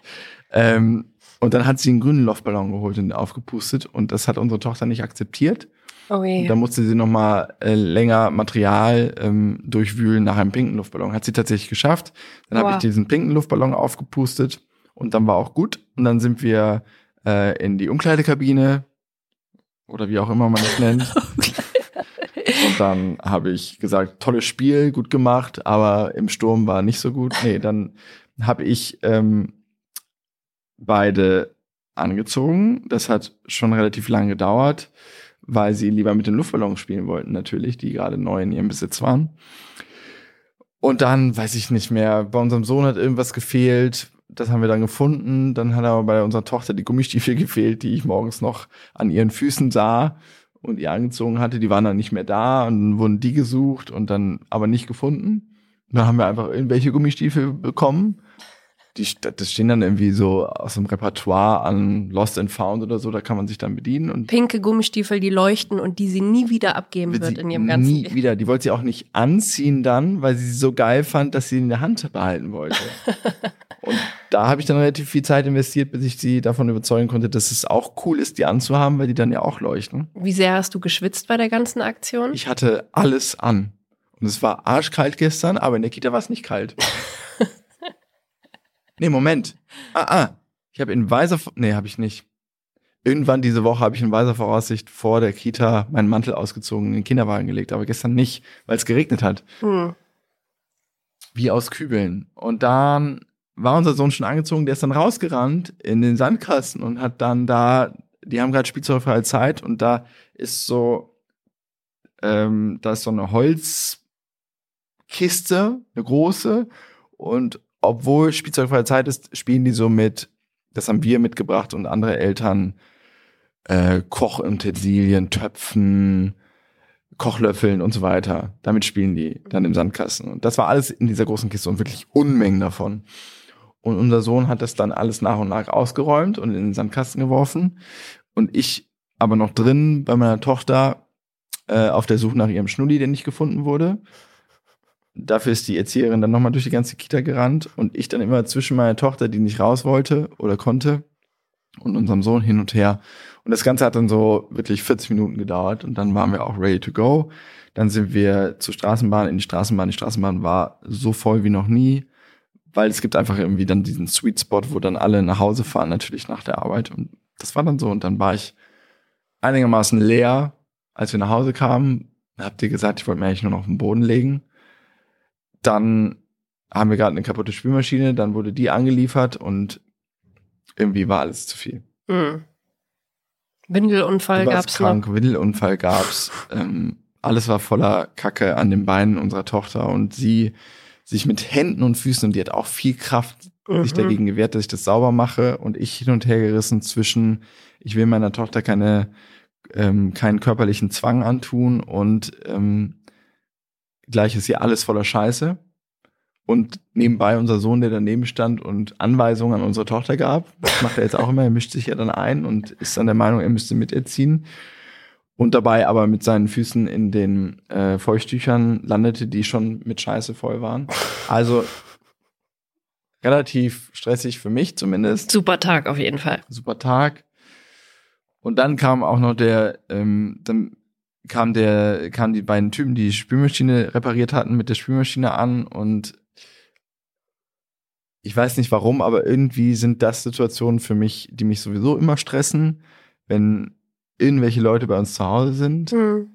Ähm, und dann hat sie einen grünen Luftballon geholt und aufgepustet und das hat unsere Tochter nicht akzeptiert.
Oh je.
da musste sie nochmal äh, länger Material ähm, durchwühlen nach einem pinken Luftballon. Hat sie tatsächlich geschafft. Dann habe
Wow.
ich diesen pinken Luftballon aufgepustet und dann war auch gut. Und dann sind wir äh, in die Umkleidekabine oder wie auch immer man das nennt. Und dann habe ich gesagt, tolles Spiel, gut gemacht, aber im Sturm war nicht so gut. Nee, dann habe ich ähm, beide angezogen. Das hat schon relativ lange gedauert, weil sie lieber mit den Luftballons spielen wollten, natürlich, die gerade neu in ihrem Besitz waren. Und dann weiß ich nicht mehr, bei unserem Sohn hat irgendwas gefehlt. Das haben wir dann gefunden. Dann hat aber bei unserer Tochter die Gummistiefel gefehlt, die ich morgens noch an ihren Füßen sah und ihr angezogen hatte. Die waren dann nicht mehr da und dann wurden die gesucht und dann aber nicht gefunden. Dann haben wir einfach irgendwelche Gummistiefel bekommen, die, das stehen dann irgendwie so aus dem Repertoire an Lost and Found oder so, da kann man sich dann bedienen. Und
Pinke Gummistiefel, die leuchten und die sie nie wieder abgeben wird,
sie
in ihrem ganzen
nie
Leben.
wieder. Die wollte sie auch nicht anziehen dann, weil sie sie so geil fand, dass sie in der Hand behalten wollte. und da habe ich dann relativ viel Zeit investiert, bis ich sie davon überzeugen konnte, dass es auch cool ist, die anzuhaben, weil die dann ja auch leuchten.
Wie sehr hast du geschwitzt bei der ganzen Aktion?
Ich hatte alles an. Und es war arschkalt gestern, aber in der Kita war es nicht kalt. nee, Moment. Ah, ah. Ich habe in weiser, nee, habe ich nicht. Irgendwann diese Woche habe ich in weiser Voraussicht vor der Kita meinen Mantel ausgezogen, in den Kinderwagen gelegt, aber gestern nicht, weil es geregnet hat.
Hm.
Wie aus Kübeln. Und dann war unser Sohn schon angezogen, der ist dann rausgerannt in den Sandkasten und hat dann da, die haben gerade spielzeugfreie Zeit und da ist so, ähm, da ist so eine Holzkiste, eine große und obwohl spielzeugfreie Zeit ist, spielen die so mit, das haben wir mitgebracht und andere Eltern, äh, Kochutensilien, Töpfen, Kochlöffeln und so weiter. Damit spielen die dann im Sandkasten. Und das war alles in dieser großen Kiste und wirklich Unmengen davon. Und unser Sohn hat das dann alles nach und nach ausgeräumt und in den Sandkasten geworfen. Und ich aber noch drin bei meiner Tochter äh, auf der Suche nach ihrem Schnulli, der nicht gefunden wurde. Dafür ist die Erzieherin dann nochmal durch die ganze Kita gerannt und ich dann immer zwischen meiner Tochter, die nicht raus wollte oder konnte, und unserem Sohn hin und her. Und das Ganze hat dann so wirklich 40 Minuten gedauert und dann waren wir auch ready to go. Dann sind wir zur Straßenbahn, in die Straßenbahn. Die Straßenbahn war so voll wie noch nie, weil es gibt einfach irgendwie dann diesen Sweet Spot, wo dann alle nach Hause fahren, natürlich nach der Arbeit. Und das war dann so. Und dann war ich einigermaßen leer, als wir nach Hause kamen. Habt ihr gesagt, ich wollte mir eigentlich nur noch auf den Boden legen. Dann haben wir gerade eine kaputte Spülmaschine, dann wurde die angeliefert und irgendwie war alles zu viel.
Hm. Windelunfall
warst
gab's
krank,
noch.
Windelunfall gab's. ähm, alles war voller Kacke an den Beinen unserer Tochter und sie sich mit Händen und Füßen und die hat auch viel Kraft sich
Mhm.
dagegen gewehrt, dass ich das sauber mache und ich hin und her gerissen zwischen, ich will meiner Tochter keine, ähm, keinen körperlichen Zwang antun und ähm, gleich ist hier alles voller Scheiße. Und nebenbei unser Sohn, der daneben stand und Anweisungen an unsere Tochter gab. Das macht er jetzt auch immer. Er mischt sich ja dann ein und ist dann der Meinung, er müsste miterziehen. Und dabei aber mit seinen Füßen in den äh, Feuchttüchern landete, die schon mit Scheiße voll waren. Also relativ stressig für mich zumindest.
Super Tag auf jeden Fall.
Super Tag. Und dann kam auch noch der, ähm, dann kam der, kamen die beiden Typen, die die Spülmaschine repariert hatten, mit der Spülmaschine an und ich weiß nicht warum, aber irgendwie sind das Situationen für mich, die mich sowieso immer stressen, wenn irgendwelche Leute bei uns zu Hause sind,
Hm.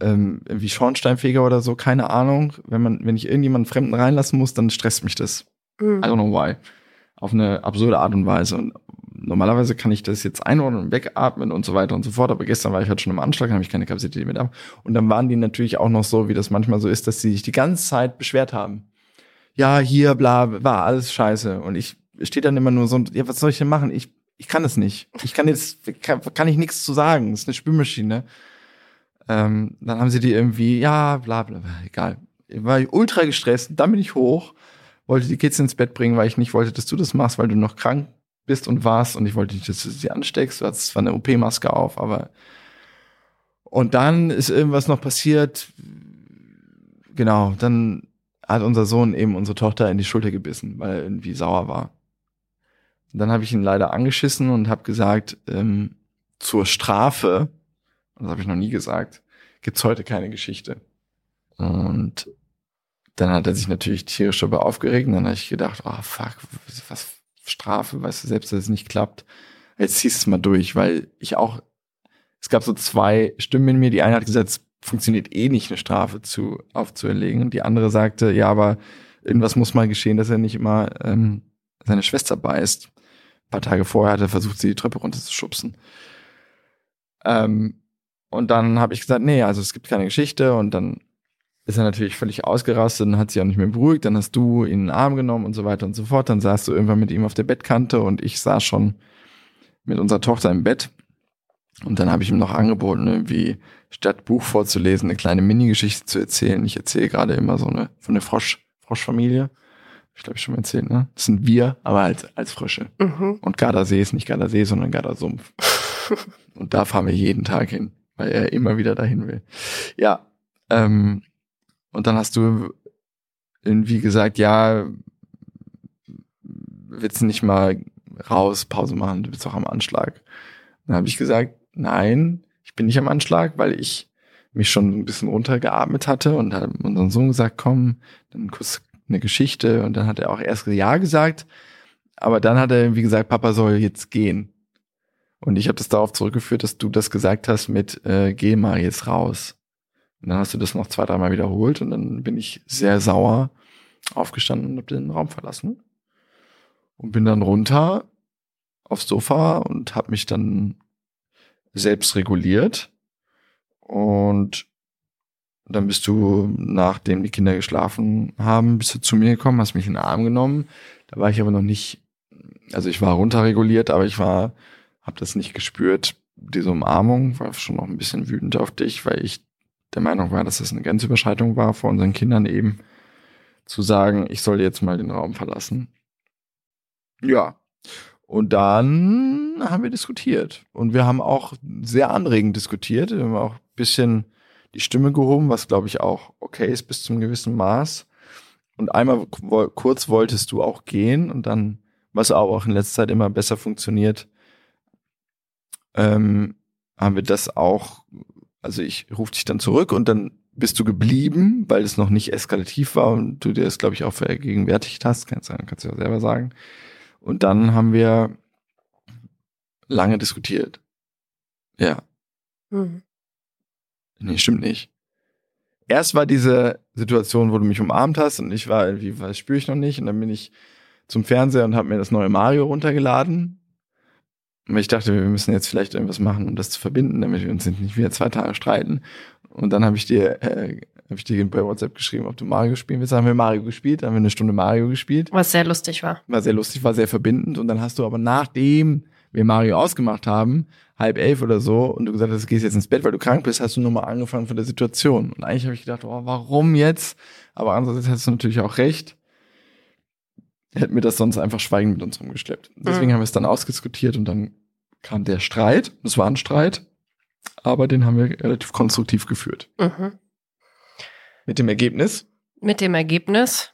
ähm, wie Schornsteinfeger oder so, keine Ahnung. Wenn man, wenn ich irgendjemanden Fremden reinlassen muss, dann stresst mich das.
Hm.
I don't know why. Auf eine absurde Art und Weise. Und normalerweise kann ich das jetzt einordnen und wegatmen und so weiter und so fort. Aber gestern war ich halt schon im Anschlag, habe ich keine Kapazität mehr da. Und dann waren die natürlich auch noch so, wie das manchmal so ist, dass sie sich die ganze Zeit beschwert haben. Ja, hier, bla, war alles scheiße. Und ich stehe dann immer nur so, ja, was soll ich denn machen? Ich, ich kann es nicht. Ich kann jetzt, kann, kann ich nichts zu sagen. Das ist eine Spülmaschine. Ähm, dann haben sie die irgendwie, ja, bla, bla, bla, egal. Ich war ultra gestresst. Dann bin ich hoch, wollte die Kids ins Bett bringen, weil ich nicht wollte, dass du das machst, weil du noch krank bist und warst und ich wollte nicht, dass du sie ansteckst. Du hattest zwar eine OP-Maske auf, aber und dann ist irgendwas noch passiert. Genau, dann hat unser Sohn eben unsere Tochter in die Schulter gebissen, weil er irgendwie sauer war. Und dann habe ich ihn leider angeschissen und habe gesagt, ähm, zur Strafe, das habe ich noch nie gesagt, gibt's heute keine Geschichte. Und dann hat er sich natürlich tierisch darüber aufgeregt und dann habe ich gedacht, oh fuck, was Strafe, weißt du, selbst dass es nicht klappt. Jetzt ziehst du es mal durch, weil ich auch, es gab so zwei Stimmen in mir. Die eine hat gesagt, es funktioniert eh nicht, eine Strafe zu, aufzuerlegen. Und die andere sagte, ja, aber irgendwas muss mal geschehen, dass er nicht immer ähm, seine Schwester beißt. Ein paar Tage vorher hat er versucht, sie die Treppe runterzuschubsen. Ähm, und dann habe ich gesagt, nee, also es gibt keine Geschichte. Und dann ist er natürlich völlig ausgerastet und hat sich auch nicht mehr beruhigt. Dann hast du ihn in den Arm genommen und so weiter und so fort. Dann saßt du irgendwann mit ihm auf der Bettkante und ich saß schon mit unserer Tochter im Bett. Und dann habe ich ihm noch angeboten, irgendwie statt Buch vorzulesen, eine kleine Mini-Geschichte zu erzählen. Ich erzähle gerade immer so eine von der Frosch, Froschfamilie. Ich glaube, ich schon mal erzählt, ne? Das sind wir, aber als, als Frösche.
Mhm.
Und Gardasee ist nicht Gardasee, sondern Gardasumpf. Und da fahren wir jeden Tag hin, weil er immer wieder dahin will. Ja. Ähm, und dann hast du irgendwie gesagt, ja, willst du nicht mal raus, Pause machen, du bist doch am Anschlag. Dann habe ich gesagt, nein, ich bin nicht am Anschlag, weil ich mich schon ein bisschen runtergeatmet hatte und hat unseren Sohn gesagt, komm, dann kurz eine Geschichte und dann hat er auch erst Ja gesagt, aber dann hat er irgendwie gesagt, Papa soll jetzt gehen. Und ich habe das darauf zurückgeführt, dass du das gesagt hast mit äh, geh mal jetzt raus. Und dann hast du das noch zwei, dreimal wiederholt und dann bin ich sehr sauer aufgestanden und habe den Raum verlassen und bin dann runter aufs Sofa und habe mich dann selbst reguliert und dann bist du, nachdem die Kinder geschlafen haben, bist du zu mir gekommen, hast mich in den Arm genommen. Da war ich aber noch nicht, also ich war runterreguliert, aber ich war, habe das nicht gespürt. Diese Umarmung war schon noch ein bisschen wütend auf dich, weil ich der Meinung war, dass das eine Grenzüberschreitung war vor unseren Kindern eben zu sagen, ich soll jetzt mal den Raum verlassen. Ja. Und dann haben wir diskutiert. Und wir haben auch sehr anregend diskutiert. Wir haben auch ein bisschen die Stimme gehoben, was glaube ich auch okay ist bis zum gewissen Maß. Und einmal kurz wolltest du auch gehen und dann, was auch in letzter Zeit immer besser funktioniert, ähm, haben wir das auch, also ich rufe dich dann zurück und dann bist du geblieben, weil es noch nicht eskalativ war und du dir das, glaube ich, auch vergegenwärtigt hast, kannst, kannst du ja selber sagen. Und dann haben wir lange diskutiert. Ja.
Mhm.
Nee, stimmt nicht. Erst war diese Situation, wo du mich umarmt hast und ich war irgendwie, was spüre ich noch nicht. Und dann bin ich zum Fernseher und habe mir das neue Mario runtergeladen. Und ich dachte, wir müssen jetzt vielleicht irgendwas machen, um das zu verbinden, damit wir uns nicht wieder zwei Tage streiten. Und dann habe ich dir, äh, habe ich dir bei WhatsApp geschrieben, ob du Mario spielen willst. Dann haben wir Mario gespielt, dann haben wir eine Stunde Mario gespielt.
Was sehr lustig war.
War sehr lustig, war sehr verbindend. Und dann hast du aber nachdem wir Mario ausgemacht haben, halb elf oder so, und du gesagt hast, du gehst jetzt ins Bett, weil du krank bist, hast du nochmal angefangen von der Situation. Und eigentlich habe ich gedacht, oh, warum jetzt? Aber andererseits hast du natürlich auch recht. Hätten wir das sonst einfach schweigend mit uns rumgeschleppt. Deswegen
Mhm.
haben wir es dann ausdiskutiert und dann kam der Streit. Es war ein Streit, aber den haben wir relativ konstruktiv geführt.
Mhm.
Mit dem Ergebnis,
Mit dem Ergebnis,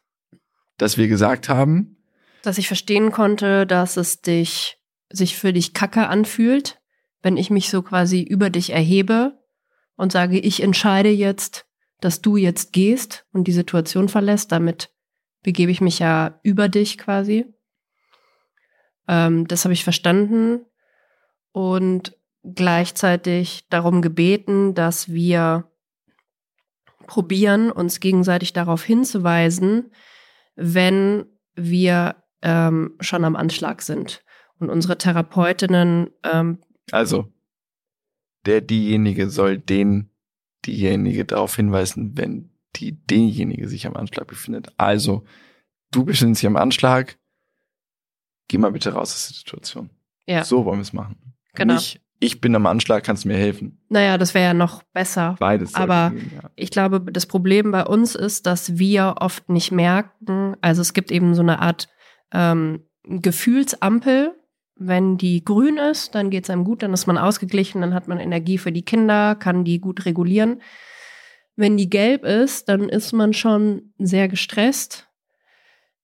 dass wir gesagt haben,
dass ich verstehen konnte, dass es dich, sich für dich kacke anfühlt, wenn ich mich so quasi über dich erhebe und sage, ich entscheide jetzt, dass du jetzt gehst und die Situation verlässt. Damit begebe ich mich ja über dich quasi. Ähm, das habe ich verstanden und gleichzeitig darum gebeten, dass wir probieren, uns gegenseitig darauf hinzuweisen, wenn wir ähm, schon am Anschlag sind. Und unsere Therapeutinnen, ähm,
also der diejenige soll den diejenige darauf hinweisen, wenn die derjenige sich am Anschlag befindet. Also du befindest dich am Anschlag, geh mal bitte raus aus der Situation.
ja,
So wollen wir es machen.
Genau.
Nicht, ich bin am Anschlag, kannst du mir helfen.
naja, das wäre ja noch besser.
Beides.
Aber-
gehen, ja.
Ich glaube, das Problem bei uns ist, dass wir oft nicht merken, also es gibt eben so eine Art ähm, Gefühlsampel. Wenn die grün ist, dann geht es einem gut, dann ist man ausgeglichen, dann hat man Energie für die Kinder, kann die gut regulieren. Wenn die gelb ist, dann ist man schon sehr gestresst,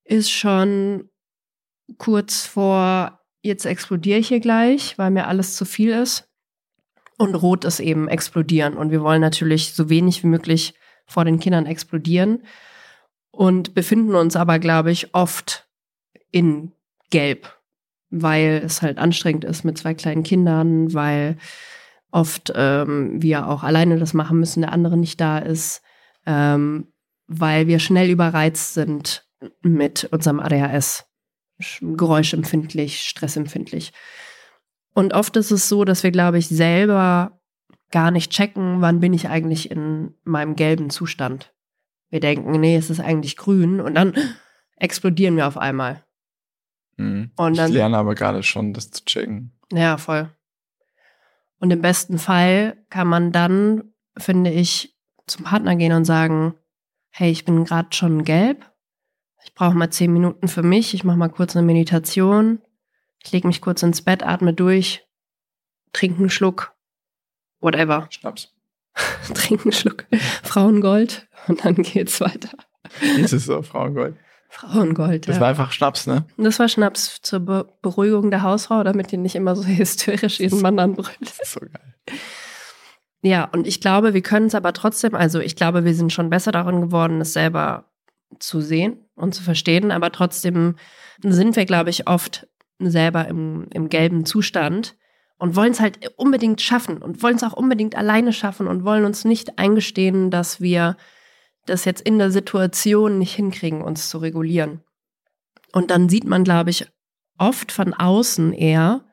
ist schon kurz vor, jetzt explodiere ich hier gleich, weil mir alles zu viel ist. Und rot ist eben explodieren. Und wir wollen natürlich so wenig wie möglich vor den Kindern explodieren und befinden uns aber, glaube ich, oft in Gelb, weil es halt anstrengend ist mit zwei kleinen Kindern, weil oft ähm, wir auch alleine das machen müssen, der andere nicht da ist, ähm, weil wir schnell überreizt sind mit unserem ADHS. Sch- Geräuschempfindlich, stressempfindlich. Und oft ist es so, dass wir, glaube ich, selber gar nicht checken, wann bin ich eigentlich in meinem gelben Zustand. Wir denken, nee, es ist eigentlich grün und dann explodieren wir auf einmal.
Mhm.
Und dann-
ich lerne aber gerade schon, das zu checken.
Ja, voll. Und im besten Fall kann man dann, finde ich, zum Partner gehen und sagen, hey, ich bin gerade schon gelb. Ich brauche mal zehn Minuten für mich. Ich mache mal kurz eine Meditation. Ich lege mich kurz ins Bett, atme durch, trinke einen Schluck, whatever.
Schnaps.
trinke einen Schluck Frauengold und dann geht's weiter.
Ist es so, Frauengold.
Frauengold,
Das
ja.
war einfach Schnaps, ne?
Das war Schnaps zur Be Beruhigung der Hausfrau, damit die nicht immer so hysterisch jeden Mann anbrüllt.
Das ist so geil.
Ja, und ich glaube, wir können es aber trotzdem, also ich glaube, wir sind schon besser darin geworden, es selber zu sehen und zu verstehen, aber trotzdem sind wir, glaube ich, oft selber im, im gelben Zustand und wollen es halt unbedingt schaffen und wollen es auch unbedingt alleine schaffen und wollen uns nicht eingestehen, dass wir das jetzt in der Situation nicht hinkriegen, uns zu regulieren. Und dann sieht man, glaube ich, oft von außen eher,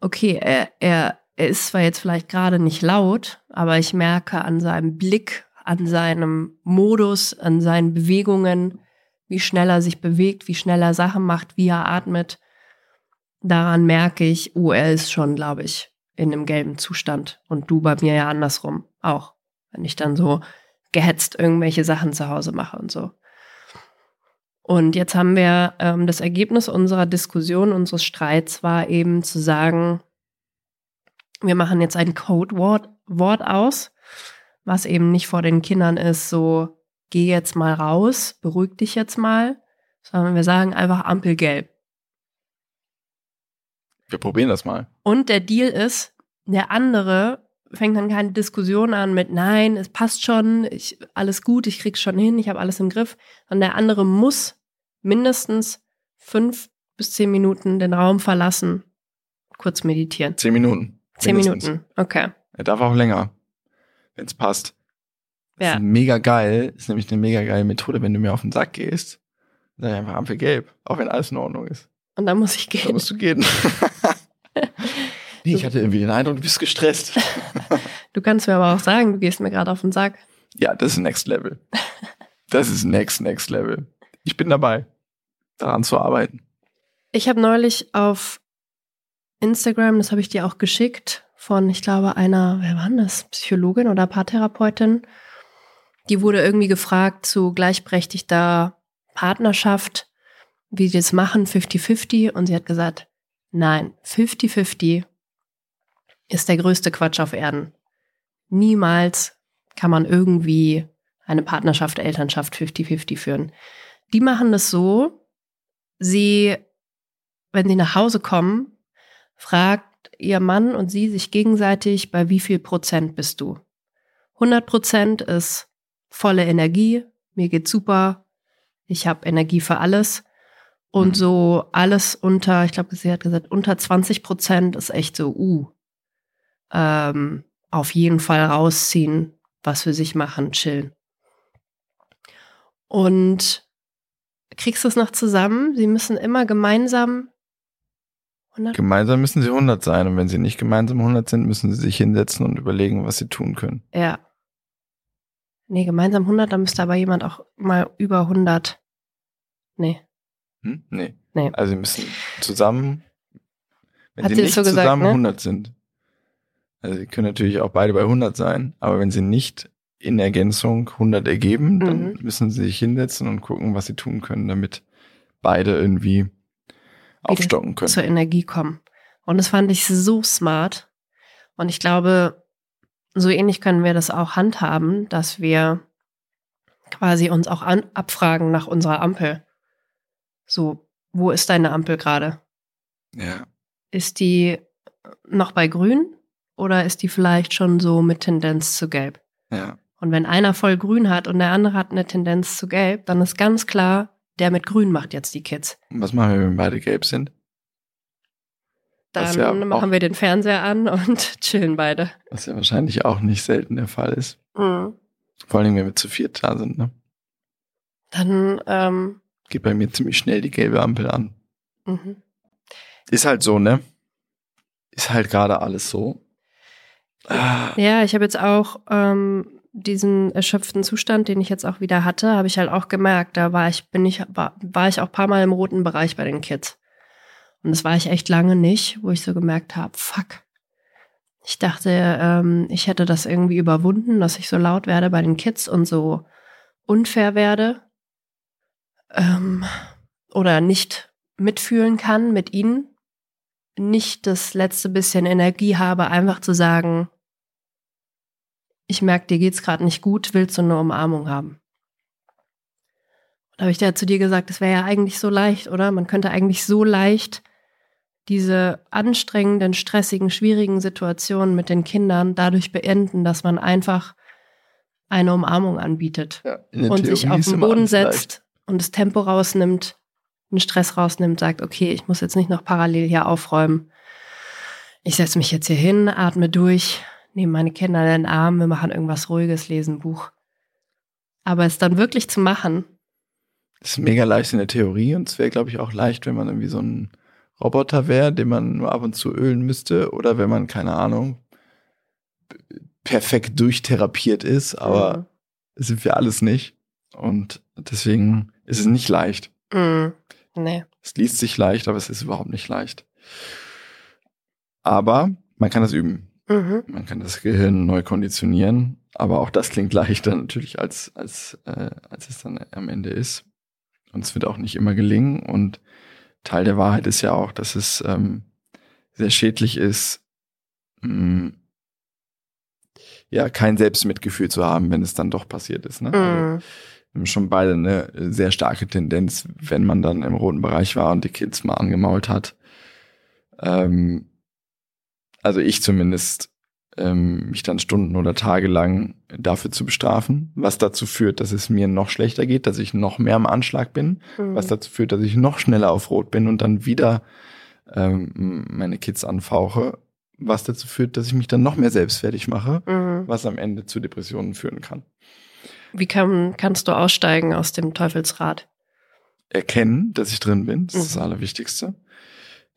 okay, er, er, er ist zwar jetzt vielleicht gerade nicht laut, aber ich merke an seinem Blick, an seinem Modus, an seinen Bewegungen, wie schnell er sich bewegt, wie schnell er Sachen macht, wie er atmet. Daran merke ich, oh, er ist schon, glaube ich, in einem gelben Zustand. Und du bei mir ja andersrum auch. Wenn ich dann so gehetzt irgendwelche Sachen zu Hause mache und so. Und jetzt haben wir ähm, das Ergebnis unserer Diskussion, unseres Streits war eben zu sagen, wir machen jetzt ein Codewort Wort aus, was eben nicht vor den Kindern ist, so geh jetzt mal raus, beruhig dich jetzt mal, sondern wir sagen einfach Ampelgelb.
Wir probieren das mal.
Und der Deal ist, der andere fängt dann keine Diskussion an mit nein, es passt schon, ich, alles gut, ich krieg's schon hin, ich habe alles im Griff. Und der andere muss mindestens fünf bis zehn Minuten den Raum verlassen, kurz meditieren.
Zehn Minuten.
Zehn
mindestens.
Minuten, okay.
Er darf auch länger, wenn es passt. Das
Ja.
ist mega geil. Ist nämlich eine mega geile Methode, wenn du mir auf den Sack gehst. Sag ich einfach Ampelgelb, auch wenn alles in Ordnung ist.
Und dann muss ich gehen.
musst du gehen. nee, ich hatte irgendwie den Eindruck, du bist gestresst.
Du kannst mir aber auch sagen, du gehst mir gerade auf den Sack.
Ja, das ist Next Level. Das ist Next, Next Level. Ich bin dabei, daran zu arbeiten.
Ich habe neulich auf Instagram, das habe ich dir auch geschickt, von, ich glaube, einer, wer war denn das? Psychologin oder Paartherapeutin. Die wurde irgendwie gefragt zu gleichberechtigter Partnerschaft, wie die das machen, 50-50. Und sie hat gesagt, nein, 50-50 ist der größte Quatsch auf Erden. Niemals kann man irgendwie eine Partnerschaft, Elternschaft 50-50 führen. Die machen das so, sie, wenn sie nach Hause kommen, fragt ihr Mann und sie sich gegenseitig, bei wie viel Prozent bist du? 100 Prozent ist volle Energie, mir geht's super, ich habe Energie für alles. Und
Mhm.
so alles unter, ich glaube, sie hat gesagt, unter 20 Prozent ist echt so, uh, ähm, auf jeden Fall rausziehen, was für sich machen, chillen. Und kriegst du es noch zusammen? Sie müssen immer gemeinsam 100
Gemeinsam müssen sie 100 sein und wenn sie nicht gemeinsam 100 sind, müssen sie sich hinsetzen und überlegen, was sie tun können.
Ja. Nee, gemeinsam 100, da müsste aber jemand auch mal über 100. Nee.
Hm? Nee.
Nee.
Also sie müssen zusammen, wenn
Hat
sie nicht
so gesagt,
zusammen
ne?
100 sind. Also sie können natürlich auch beide bei 100 sein, aber wenn sie nicht in Ergänzung 100 ergeben, dann
Mhm.
müssen sie sich hinsetzen und gucken, was sie tun können, damit beide irgendwie aufstocken können.
zur Energie kommen. Und das fand ich so smart. Und ich glaube, so ähnlich können wir das auch handhaben, dass wir quasi uns auch an, abfragen nach unserer Ampel. So, wo ist deine Ampel gerade?
Ja.
Ist die noch bei grün oder ist die vielleicht schon so mit Tendenz zu gelb?
Ja.
Und wenn einer voll grün hat und der andere hat eine Tendenz zu gelb, dann ist ganz klar, der mit grün macht jetzt die Kids.
Was machen wir, wenn beide gelb sind?
Dann
ja
machen wir den Fernseher an und chillen beide.
Was ja wahrscheinlich auch nicht selten der Fall ist.
Mhm.
Vor allem, wenn wir zu viert da sind, ne?
Dann, ähm,
Geht bei mir ziemlich schnell die gelbe Ampel an.
mhm.
Ist halt so, ne? Ist halt gerade alles so. Ah,
ja, ich habe jetzt auch ähm, diesen erschöpften Zustand, den ich jetzt auch wieder hatte, habe ich halt auch gemerkt. Da war ich, bin ich, war, war ich auch ein paar Mal im roten Bereich bei den Kids. Und das war ich echt lange nicht, wo ich so gemerkt habe, fuck. Ich dachte, ähm, ich hätte das irgendwie überwunden, dass ich so laut werde bei den Kids und so unfair werde. ähm, oder nicht mitfühlen kann mit ihnen, nicht das letzte bisschen Energie habe, einfach zu sagen, ich merke, dir geht's gerade nicht gut, willst du eine Umarmung haben? Da habe ich ja zu dir gesagt, das wäre ja eigentlich so leicht, oder? Man könnte eigentlich so leicht diese anstrengenden, stressigen, schwierigen Situationen mit den Kindern dadurch beenden, dass man einfach eine Umarmung anbietet
Ja,
und sich auf den Boden setzt und das Tempo rausnimmt, den Stress rausnimmt, sagt, okay, ich muss jetzt nicht noch parallel hier aufräumen. Ich setze mich jetzt hier hin, atme durch, nehme meine Kinder in den Arm, wir machen irgendwas Ruhiges, lesen ein Buch. Aber es dann wirklich zu machen,
Das ist mega leicht in der Theorie und es wäre, glaube ich, auch leicht, wenn man irgendwie so ein Roboter wäre, den man nur ab und zu ölen müsste oder wenn man, keine Ahnung, perfekt durchtherapiert ist, aber sind wir alles nicht. Und deswegen ist es nicht leicht.
mm, nee.
Es liest sich leicht, aber es ist überhaupt nicht leicht. Aber man kann das üben.
Mhm.
Man kann das Gehirn neu konditionieren, aber auch das klingt leichter natürlich, als, als, äh, als es dann am Ende ist. Und es wird auch nicht immer gelingen. Und Teil der Wahrheit ist ja auch, dass es ähm, sehr schädlich ist, mh, ja, kein Selbstmitgefühl zu haben, wenn es dann doch passiert ist. Ne? Also, wir haben schon beide eine sehr starke Tendenz, wenn man dann im roten Bereich war und die Kids mal angemault hat. Ähm, also ich zumindest, ähm, mich dann Stunden oder Tage lang dafür zu bestrafen, was dazu führt, dass es mir noch schlechter geht, dass ich noch mehr am Anschlag bin,
mm.
was dazu führt, dass ich noch schneller auf Rot bin und dann wieder ähm, meine Kids anfauche, was dazu führt, dass ich mich dann noch mehr selbst fertig mache,
Mhm.
was am Ende zu Depressionen führen kann.
Wie kann, kannst du aussteigen aus dem Teufelsrad?
erkennen, dass ich drin bin. Das ist das
Mhm.
Allerwichtigste.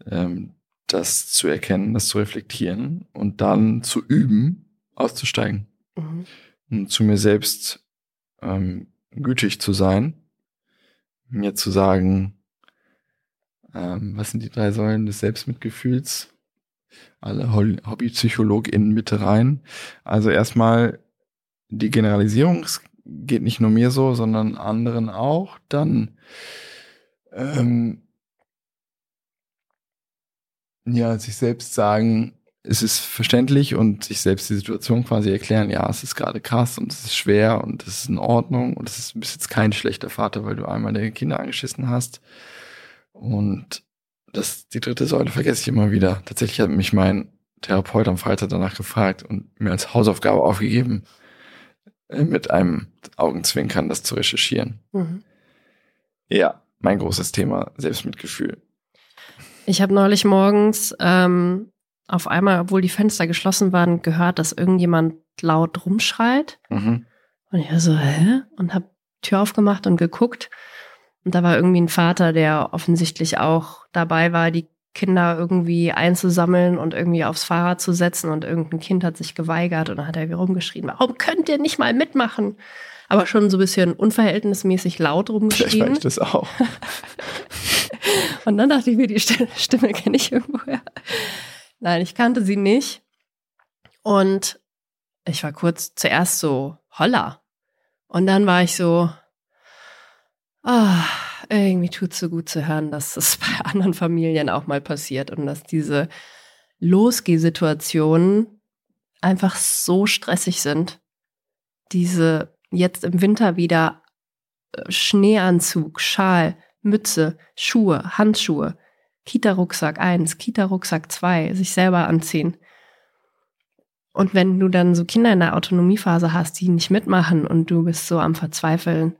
Ähm, das zu erkennen, das zu reflektieren und dann zu üben, auszusteigen.
Mhm.
Und zu mir selbst ähm, gütig zu sein. Mir zu sagen, ähm, was sind die drei Säulen des Selbstmitgefühls? Alle Hol- HobbypsychologInnen bitte rein. Also erstmal die Generalisierung, es geht nicht nur mir so, sondern anderen auch. Dann ähm, ja, sich selbst sagen, es ist verständlich und sich selbst die Situation quasi erklären, ja, es ist gerade krass und es ist schwer und es ist in Ordnung und es ist, du bist jetzt kein schlechter Vater, weil du einmal deine Kinder angeschissen hast. Und das, die dritte Säule vergesse ich immer wieder. Tatsächlich hat mich mein Therapeut am Freitag danach gefragt und mir als Hausaufgabe aufgegeben, äh, mit einem Augenzwinkern das zu recherchieren.
Mhm.
Ja, mein großes Thema, Selbstmitgefühl.
Ich habe neulich morgens ähm, auf einmal, obwohl die Fenster geschlossen waren, gehört, dass irgendjemand laut rumschreit.
Mhm.
Und ich war so, hä? Und habe Tür aufgemacht und geguckt. Und da war irgendwie ein Vater, der offensichtlich auch dabei war, die Kinder irgendwie einzusammeln und irgendwie aufs Fahrrad zu setzen. Und irgendein Kind hat sich geweigert und dann hat er wie rumgeschrien, warum könnt ihr nicht mal mitmachen? Aber schon so ein bisschen unverhältnismäßig laut
Vielleicht war
rumgeschrien.
ich das auch.
Und dann dachte ich mir, die Stimme, kenne ich irgendwoher. Nein, ich kannte sie nicht. Und ich war kurz zuerst so, holla. Und dann war ich so, ah, irgendwie tut es so gut zu hören, dass das bei anderen Familien auch mal passiert und dass diese Losgehsituationen einfach so stressig sind. Diese jetzt im Winter wieder äh, Schneeanzug, Schal, Mütze, Schuhe, Handschuhe, Kita-Rucksack 1, Kita-Rucksack 2, sich selber anziehen. Und wenn du dann so Kinder in der Autonomiephase hast, die nicht mitmachen und du bist so am Verzweifeln,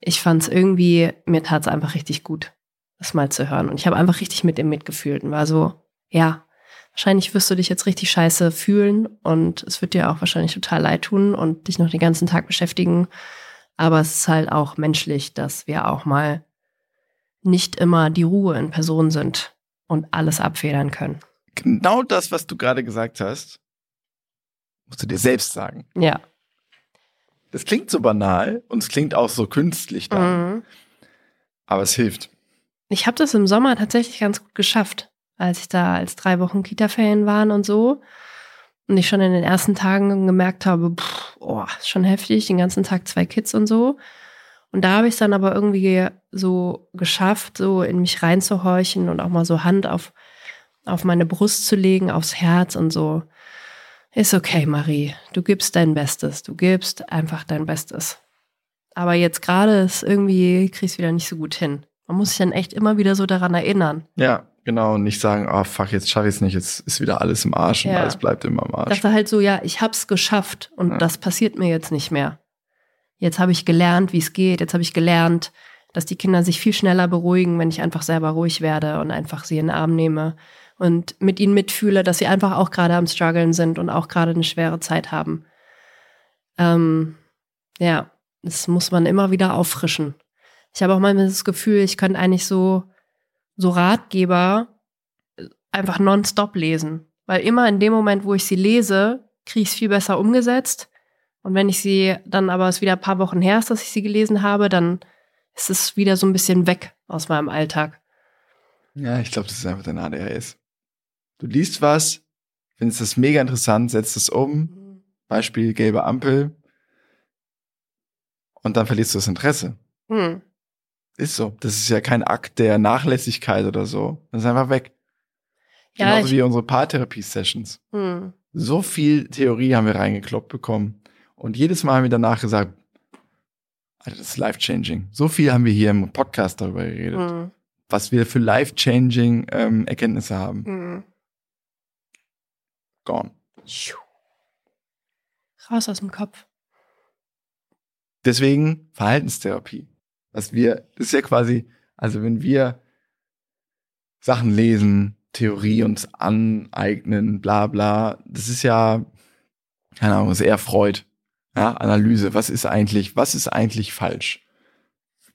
ich fand es irgendwie, mir tat es einfach richtig gut, das mal zu hören. Und ich habe einfach richtig mit ihm mitgefühlt und war so, ja, wahrscheinlich wirst du dich jetzt richtig scheiße fühlen und es wird dir auch wahrscheinlich total leid tun und dich noch den ganzen Tag beschäftigen. Aber es ist halt auch menschlich, dass wir auch mal nicht immer die Ruhe in Person sind und alles abfedern können.
Genau das, was du gerade gesagt hast, musst du dir selbst sagen.
Ja.
Das klingt so banal und es klingt auch so künstlich dann,
Mhm.
aber es hilft.
Ich habe das im Sommer tatsächlich ganz gut geschafft, als ich da als drei Wochen Kita-Ferien waren und so. Und ich schon in den ersten Tagen gemerkt habe, pff, oh, schon heftig, den ganzen Tag zwei Kids und so. Und da habe ich es dann aber irgendwie so geschafft, so in mich reinzuhorchen und auch mal so Hand auf, auf meine Brust zu legen, aufs Herz und so. Ist okay, Marie. Du gibst dein Bestes. Du gibst einfach dein Bestes. Aber jetzt gerade ist irgendwie, kriegst wieder nicht so gut hin. Man muss sich dann echt immer wieder so daran erinnern.
Ja, genau. Und nicht sagen, oh fuck, jetzt schaffe ich es nicht, jetzt ist wieder alles im Arsch und
Ja.
alles bleibt immer im Arsch.
Das war halt so, ja, ich hab's geschafft und
Ja.
das passiert mir jetzt nicht mehr. Jetzt habe ich gelernt, wie es geht. Jetzt habe ich gelernt, dass die Kinder sich viel schneller beruhigen, wenn ich einfach selber ruhig werde und einfach sie in den Arm nehme und mit ihnen mitfühle, dass sie einfach auch gerade am struggeln sind und auch gerade eine schwere Zeit haben. Ähm, ja, das muss man immer wieder auffrischen. Ich habe auch manchmal das Gefühl, ich könnte eigentlich so, so Ratgeber äh, einfach nonstop lesen. Weil immer in dem Moment, wo ich sie lese, kriege ich es viel besser umgesetzt. Und wenn ich sie dann aber es wieder ein paar Wochen her ist, dass ich sie gelesen habe, dann ist es wieder so ein bisschen weg aus meinem Alltag.
Ja, ich glaube, das ist einfach dein ADHS. Du liest was, findest das mega interessant, setzt es um, Beispiel gelbe Ampel, und dann verlierst du das Interesse.
Hm.
Ist so. Das ist ja kein Akt der Nachlässigkeit oder so. Das ist einfach weg.
Ja,
Genauso wie unsere Paartherapie-Sessions.
Hm.
So viel Theorie haben wir reingekloppt bekommen. Und jedes Mal haben wir danach gesagt, Alter, das ist life-changing. So viel haben wir hier im Podcast darüber geredet,
Hm.
was wir für life-changing ähm, Erkenntnisse haben.
Hm.
Gone.
Raus aus dem Kopf.
Deswegen Verhaltenstherapie. Was wir, das ist ja quasi, also wenn wir Sachen lesen, Theorie uns aneignen, bla bla, das ist ja, keine Ahnung, eher Freud. Ja, Analyse, was ist eigentlich, was ist eigentlich falsch?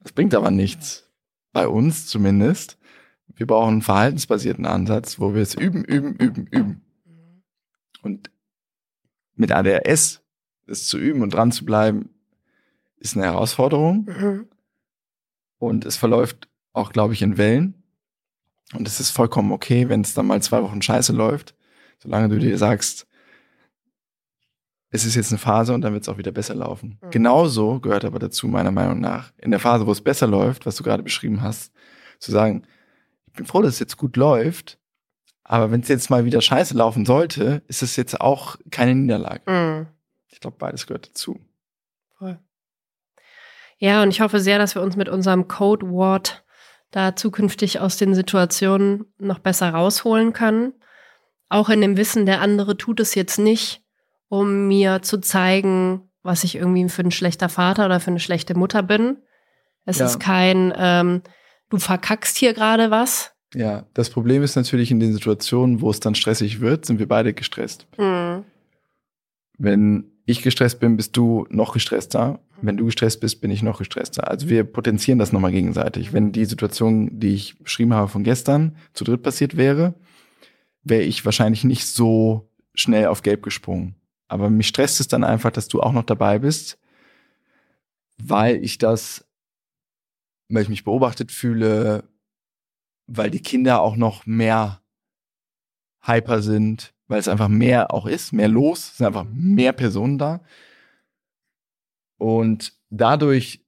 Das bringt aber nichts. Bei uns zumindest. Wir brauchen einen verhaltensbasierten Ansatz, wo wir es üben, üben, üben, üben. Und mit ADHS es zu üben und dran zu bleiben, ist eine Herausforderung.
Mhm.
Und es verläuft auch, glaube ich, in Wellen. Und es ist vollkommen okay, wenn es dann mal zwei Wochen scheiße läuft, solange du dir sagst, es ist jetzt eine Phase und dann wird es auch wieder besser laufen.
Mhm.
Genauso gehört aber dazu, meiner Meinung nach, in der Phase, wo es besser läuft, was du gerade beschrieben hast, zu sagen, ich bin froh, dass es jetzt gut läuft, aber wenn es jetzt mal wieder scheiße laufen sollte, ist es jetzt auch keine Niederlage.
Hm.
Ich glaube, beides gehört dazu.
Voll. Ja, und ich hoffe sehr, dass wir uns mit unserem Code Wort da zukünftig aus den Situationen noch besser rausholen können. Auch in dem Wissen, der andere tut es jetzt nicht, um mir zu zeigen, was ich irgendwie für ein schlechter Vater oder für eine schlechte Mutter bin. Es
Ja.
ist kein, ähm, du verkackst hier gerade was.
Ja, das Problem ist natürlich in den Situationen, wo es dann stressig wird, sind wir beide gestresst.
Hm.
Wenn ich gestresst bin, bist du noch gestresster. Wenn du gestresst bist, bin ich noch gestresster. Also wir potenzieren das nochmal gegenseitig. Wenn die Situation, die ich beschrieben habe von gestern, zu dritt passiert wäre, wäre ich wahrscheinlich nicht so schnell auf Gelb gesprungen. Aber mich stresst es dann einfach, dass du auch noch dabei bist, weil ich das, weil ich mich beobachtet fühle, weil die Kinder auch noch mehr hyper sind, weil es einfach mehr auch ist, mehr los, es sind einfach mehr Personen da. Und dadurch,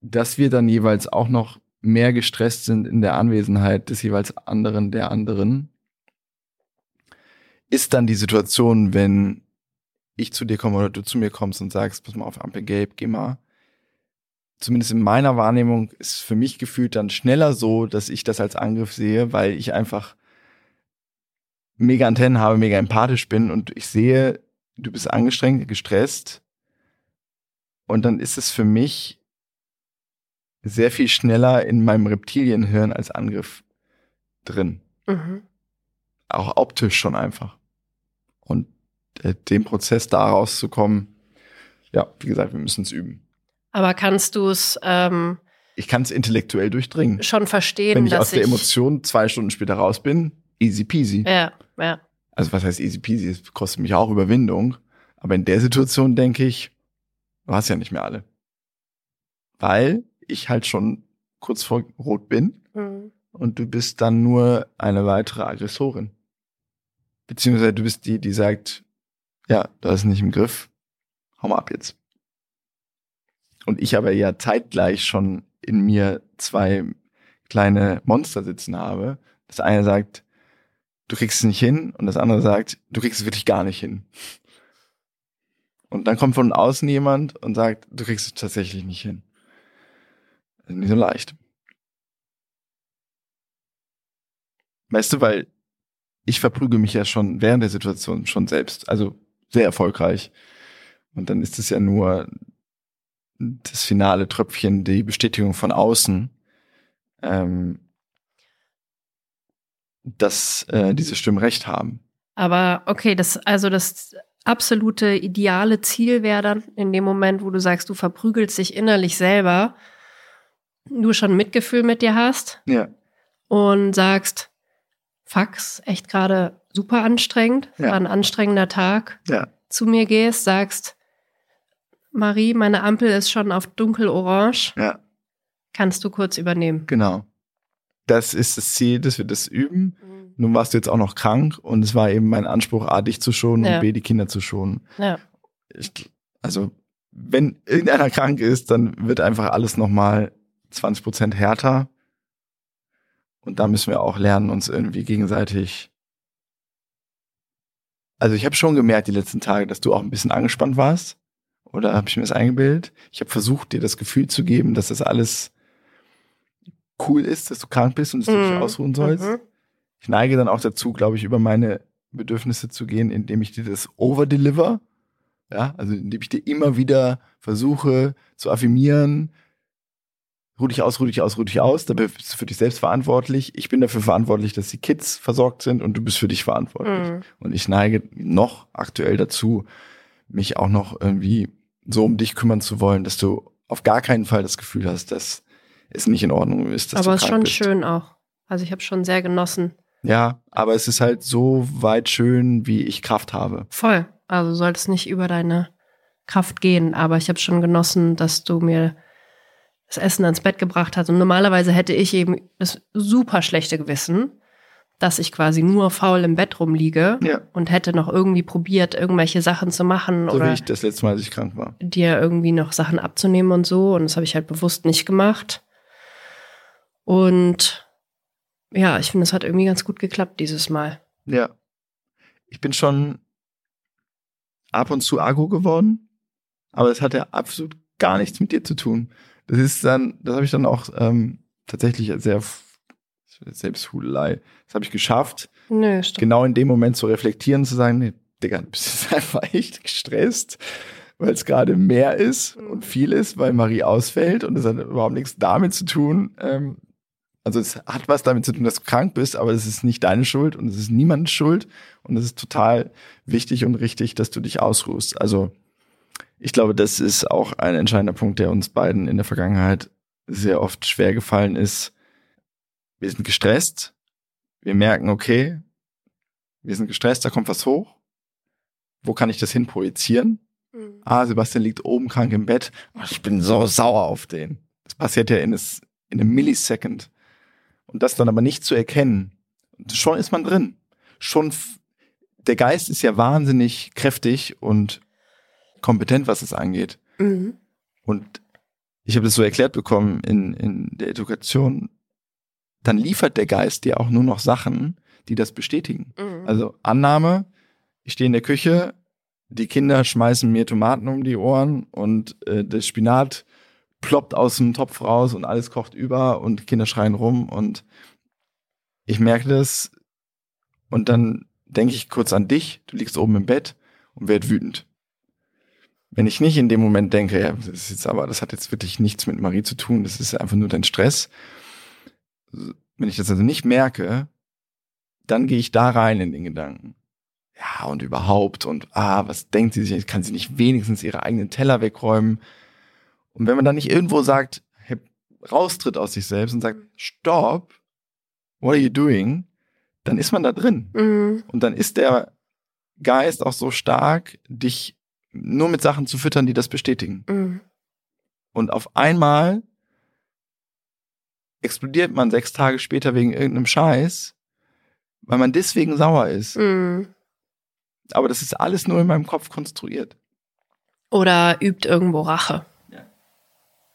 dass wir dann jeweils auch noch mehr gestresst sind in der Anwesenheit des jeweils anderen, der anderen, ist dann die Situation, wenn ich zu dir komme oder du zu mir kommst und sagst, pass mal auf, Ampel Gelb, geh mal. Zumindest in meiner Wahrnehmung ist für mich gefühlt dann schneller so, dass ich das als Angriff sehe, weil ich einfach mega Antennen habe, mega empathisch bin und ich sehe, du bist angestrengt, gestresst. Und dann ist es für mich sehr viel schneller in meinem Reptilienhirn als Angriff drin.
Mhm.
Auch optisch schon einfach. Und äh, den Prozess da rauszukommen, ja, wie gesagt, wir müssen es üben.
Aber kannst du es ähm,
Ich kann es intellektuell durchdringen.
schon verstehen,
Wenn ich
dass
aus der Emotion zwei Stunden später raus bin, easy peasy.
Ja, ja.
Also was heißt easy peasy? Es kostet mich auch Überwindung. Aber in der Situation denke ich, du hast ja nicht mehr alle. Weil ich halt schon kurz vor Rot bin
Mhm.
und du bist dann nur eine weitere Aggressorin. Beziehungsweise du bist die, die sagt, ja, du hast nicht im Griff, hau mal ab jetzt. und ich aber ja zeitgleich schon in mir zwei kleine Monster sitzen habe. Das eine sagt, du kriegst es nicht hin und das andere sagt, du kriegst es wirklich gar nicht hin. Und dann kommt von außen jemand und sagt, du kriegst es tatsächlich nicht hin. Das ist nicht so leicht. Weißt du, weil ich verprüge mich ja schon während der Situation schon selbst, also sehr erfolgreich. Und dann ist es ja nur das finale Tröpfchen, die Bestätigung von außen, ähm, dass äh, diese Stimmen recht haben.
Aber okay, das, also das absolute ideale Ziel wäre dann in dem Moment, wo du sagst, du verprügelst dich innerlich selber, du schon Mitgefühl mit dir hast
Ja.
und sagst, Fax, echt gerade super anstrengend,
Ja.
war ein anstrengender Tag,
Ja.
zu mir gehst, sagst, Marie, meine Ampel ist schon auf dunkelorange,
Ja.
kannst du kurz übernehmen.
Genau. Das ist das Ziel, dass wir das üben. Nun warst du jetzt auch noch krank und es war eben mein Anspruch, A, dich zu schonen
Ja.
und B, die Kinder zu schonen.
Ja.
Ich, also, wenn irgendeiner krank ist, dann wird einfach alles nochmal 20 Prozent härter. Und da müssen wir auch lernen, uns irgendwie gegenseitig. Also ich habe schon gemerkt die letzten Tage, dass du auch ein bisschen angespannt warst. Oder habe ich mir das eingebildet? Ich habe versucht, dir das Gefühl zu geben, dass das alles cool ist, dass du krank bist und dass du dich
Mhm.
ausruhen sollst.
Mhm.
Ich neige dann auch dazu, glaube ich, über meine Bedürfnisse zu gehen, indem ich dir das overdeliver. Ja, also indem ich dir immer wieder versuche zu affirmieren, ruh dich aus, ruh dich aus, ruh dich aus. Dabei bist du für dich selbst verantwortlich. Ich bin dafür verantwortlich, dass die Kids versorgt sind und du bist für dich verantwortlich.
Mhm.
Und ich neige noch aktuell dazu, mich auch noch irgendwie so um dich kümmern zu wollen, dass du auf gar keinen Fall das Gefühl hast, dass es nicht in Ordnung ist,
Aber
du
es ist schon
bist.
schön auch. Also ich habe schon sehr genossen.
Ja, aber es ist halt so weit schön, wie ich Kraft habe.
Voll. Also soll es nicht über deine Kraft gehen. Aber ich habe schon genossen, dass du mir das Essen ans Bett gebracht hast. Und normalerweise hätte ich eben das super schlechte Gewissen, dass ich quasi nur faul im Bett rumliege
Ja.
und hätte noch irgendwie probiert, irgendwelche Sachen zu machen
So wie
oder
ich das letzte Mal, als ich krank war.
dir irgendwie noch Sachen abzunehmen und so. Und das habe ich halt bewusst nicht gemacht. Und ja, ich finde, es hat irgendwie ganz gut geklappt dieses Mal.
Ja. Ich bin schon ab und zu Agro geworden, aber es hat ja absolut gar nichts mit dir zu tun. Das ist dann, das habe ich dann auch ähm, tatsächlich sehr Selbsthudelei. Das habe ich geschafft,
Nö,
genau in dem Moment zu reflektieren, zu sagen, nee, Digga, du bist jetzt einfach echt gestresst, weil es gerade mehr ist und viel ist, weil Marie ausfällt und es hat überhaupt nichts damit zu tun. Ähm, also es hat was damit zu tun, dass du krank bist, aber es ist nicht deine Schuld und es ist niemandes Schuld und es ist total wichtig und richtig, dass du dich ausruhst. Also ich glaube, das ist auch ein entscheidender Punkt, der uns beiden in der Vergangenheit sehr oft schwer gefallen ist. Wir sind gestresst, wir merken, okay, wir sind gestresst, da kommt was hoch. Wo kann ich das hin projizieren?
Mhm.
Ah, Sebastian liegt oben krank im Bett. Oh, ich bin so sauer auf den. Das passiert ja in, in einem Millisecond. Und das dann aber nicht zu erkennen. Schon ist man drin. Schon, der Geist ist ja wahnsinnig kräftig und kompetent, was es angeht.
Mhm.
Und ich habe das so erklärt bekommen in, in der Education. Dann liefert der Geist dir auch nur noch Sachen, die das bestätigen.
Mhm.
Also Annahme, ich stehe in der Küche, die Kinder schmeißen mir Tomaten um die Ohren und äh, das Spinat ploppt aus dem Topf raus und alles kocht über und Kinder schreien rum und ich merke das und dann denke ich kurz an dich, du liegst oben im Bett und werd wütend. Wenn ich nicht in dem Moment denke, ja, das ist jetzt aber, das hat jetzt wirklich nichts mit Marie zu tun, das ist einfach nur dein Stress. Wenn ich das also nicht merke, dann gehe ich da rein in den Gedanken. Ja, und überhaupt, und ah, was denkt sie sich? Kann sie nicht wenigstens ihre eigenen Teller wegräumen? Und wenn man dann nicht irgendwo sagt, hey, raustritt aus sich selbst und sagt, stopp, what are you doing? Dann ist man da drin.
Mhm.
Und dann ist der Geist auch so stark, dich nur mit Sachen zu füttern, die das bestätigen.
Mhm.
Und auf einmal explodiert man sechs Tage später wegen irgendeinem Scheiß, weil man deswegen sauer ist.
Mhm.
Aber das ist alles nur in meinem Kopf konstruiert.
Oder übt irgendwo Rache.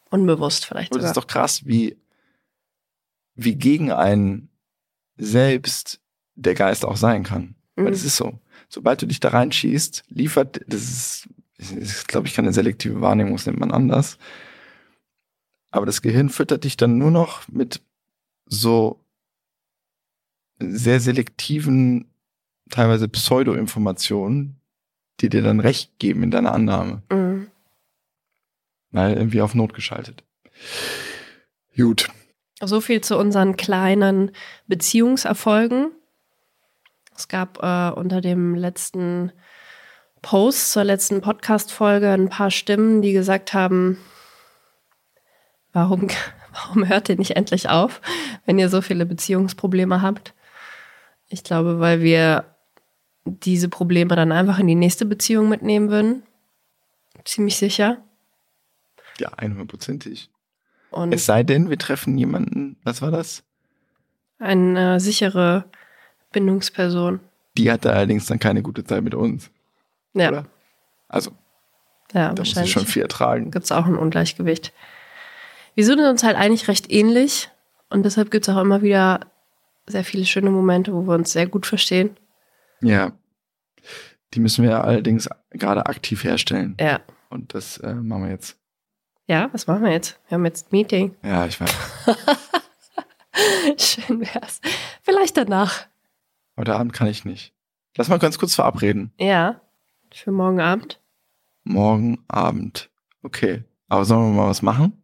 Unbewusst vielleicht
Und es ist doch krass, wie, wie gegen einen selbst der Geist auch sein kann. Weil
Mhm.
das ist so. Sobald du dich da reinschießt, liefert, das ist, ist, ist glaube ich, keine selektive Wahrnehmung, das nennt man anders. Aber das Gehirn füttert dich dann nur noch mit so sehr selektiven, teilweise Pseudo-Informationen, die dir dann Recht geben in deiner Annahme.
Mhm.
Weil irgendwie auf Not geschaltet. Gut.
So viel zu unseren kleinen Beziehungserfolgen. Es gab äh, unter dem letzten Post zur letzten Podcast-Folge ein paar Stimmen, die gesagt haben, warum, warum hört ihr nicht endlich auf, wenn ihr so viele Beziehungsprobleme habt? Ich glaube, weil wir diese Probleme dann einfach in die nächste Beziehung mitnehmen würden. Ziemlich sicher.
Ja, 100%ig.
Und
Es sei denn, wir treffen jemanden, was war das?
eine sichere Bindungsperson.
Die hatte allerdings dann keine gute Zeit mit uns,
Ja,
oder? Also,
ja
da muss ich
wahrscheinlich.
schon viel ertragen.
gibt es auch ein Ungleichgewicht. Wir sind uns halt eigentlich recht ähnlich und deshalb gibt es auch immer wieder sehr viele schöne Momente, wo wir uns sehr gut verstehen.
Ja. Die müssen wir allerdings gerade aktiv herstellen.
Ja.
Und das äh, machen wir jetzt.
Ja, was machen wir jetzt? Wir haben jetzt ein Meeting.
Ja, ich weiß.
Schön wär's. Vielleicht danach.
Heute Abend kann ich nicht. Lass mal ganz kurz verabreden.
Ja. Für morgen Abend.
Morgen Abend. Okay. Aber sollen wir mal was machen?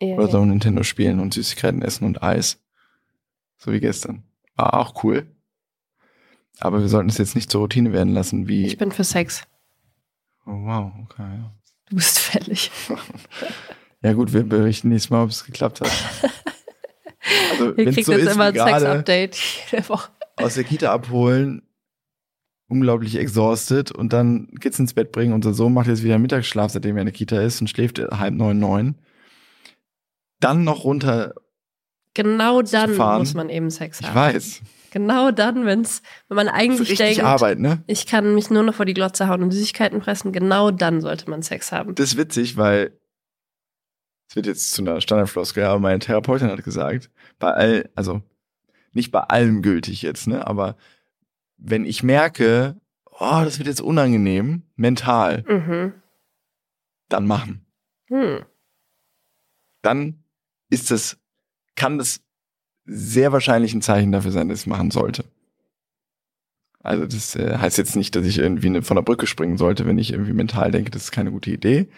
Ja,
Oder
ja.
sollen wir Nintendo spielen und Süßigkeiten essen und Eis? So wie gestern. War auch cool. Aber wir sollten es jetzt nicht zur Routine werden lassen, wie.
Ich bin für Sex.
oh, wow, okay. Ja.
Du bist fällig.
ja, gut, wir berichten nächstes Mal, ob es geklappt hat. Also,
Ihr kriegt
so
jetzt
ist,
immer ein Sex-Update jede Woche.
aus der Kita abholen, unglaublich exhausted und dann Kids ins Bett bringen. Unser Sohn macht jetzt wieder Mittagsschlaf, seitdem er in der Kita ist und schläft halb neun, neun. Dann noch runter,
Genau dann
fahren.
muss man eben Sex
ich
haben.
weiß.
Genau dann, wenn's, wenn man eigentlich denkt,
Arbeit, ne?
ich kann mich nur noch vor die Glotze hauen und Süßigkeiten fressen, genau dann sollte man Sex haben.
Das ist witzig, weil es wird jetzt zu einer Standardfloskel, aber meine Therapeutin hat gesagt, bei all, also nicht bei allem gültig jetzt, ne, aber wenn ich merke, oh, das wird jetzt unangenehm, mental,
Mhm.
dann machen.
Hm.
Dann ist das, kann das sehr wahrscheinlich ein Zeichen dafür sein, dass ich es machen sollte. Also das äh, heißt jetzt nicht, dass ich irgendwie ne, von der Brücke springen sollte, wenn ich irgendwie mental denke, das ist keine gute Idee.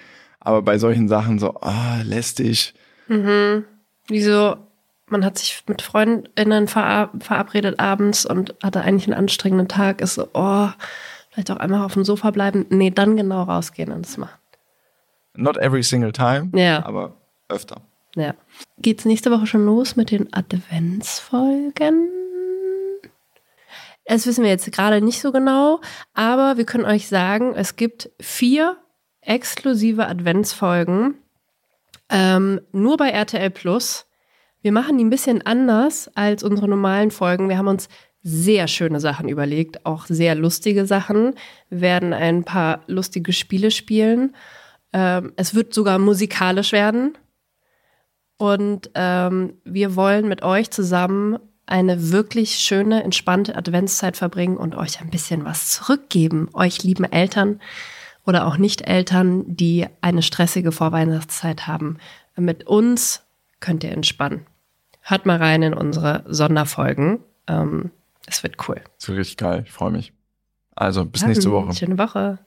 Aber bei solchen Sachen so, ah, lästig,
Mhm. Wieso, man hat sich mit FreundInnen vera verabredet abends und hatte eigentlich einen anstrengenden Tag, ist so, oh, vielleicht auch einmal auf dem Sofa bleiben. Nee, dann genau rausgehen und das machen.
not every single time,
Ja.
aber öfter.
Ja. Geht's nächste Woche schon los mit den Adventsfolgen? Das wissen wir jetzt gerade nicht so genau, aber wir können euch sagen, es gibt vier exklusive Adventsfolgen ähm, nur bei RTL Plus. Wir machen die ein bisschen anders als unsere normalen Folgen. Wir haben uns sehr schöne Sachen überlegt, auch sehr lustige Sachen. Wir werden ein paar lustige Spiele spielen. Ähm, es wird sogar musikalisch werden. Und ähm, wir wollen mit euch zusammen eine wirklich schöne, entspannte Adventszeit verbringen und euch ein bisschen was zurückgeben. Euch lieben Eltern oder auch Nicht-Eltern, die eine stressige Vorweihnachtszeit haben. Mit uns könnt ihr entspannen. Hört mal rein in unsere Sonderfolgen. Ähm, es wird cool.
Das wird richtig geil, ich freue mich. Also bis nächste
Dann,
Woche.
Schöne Woche.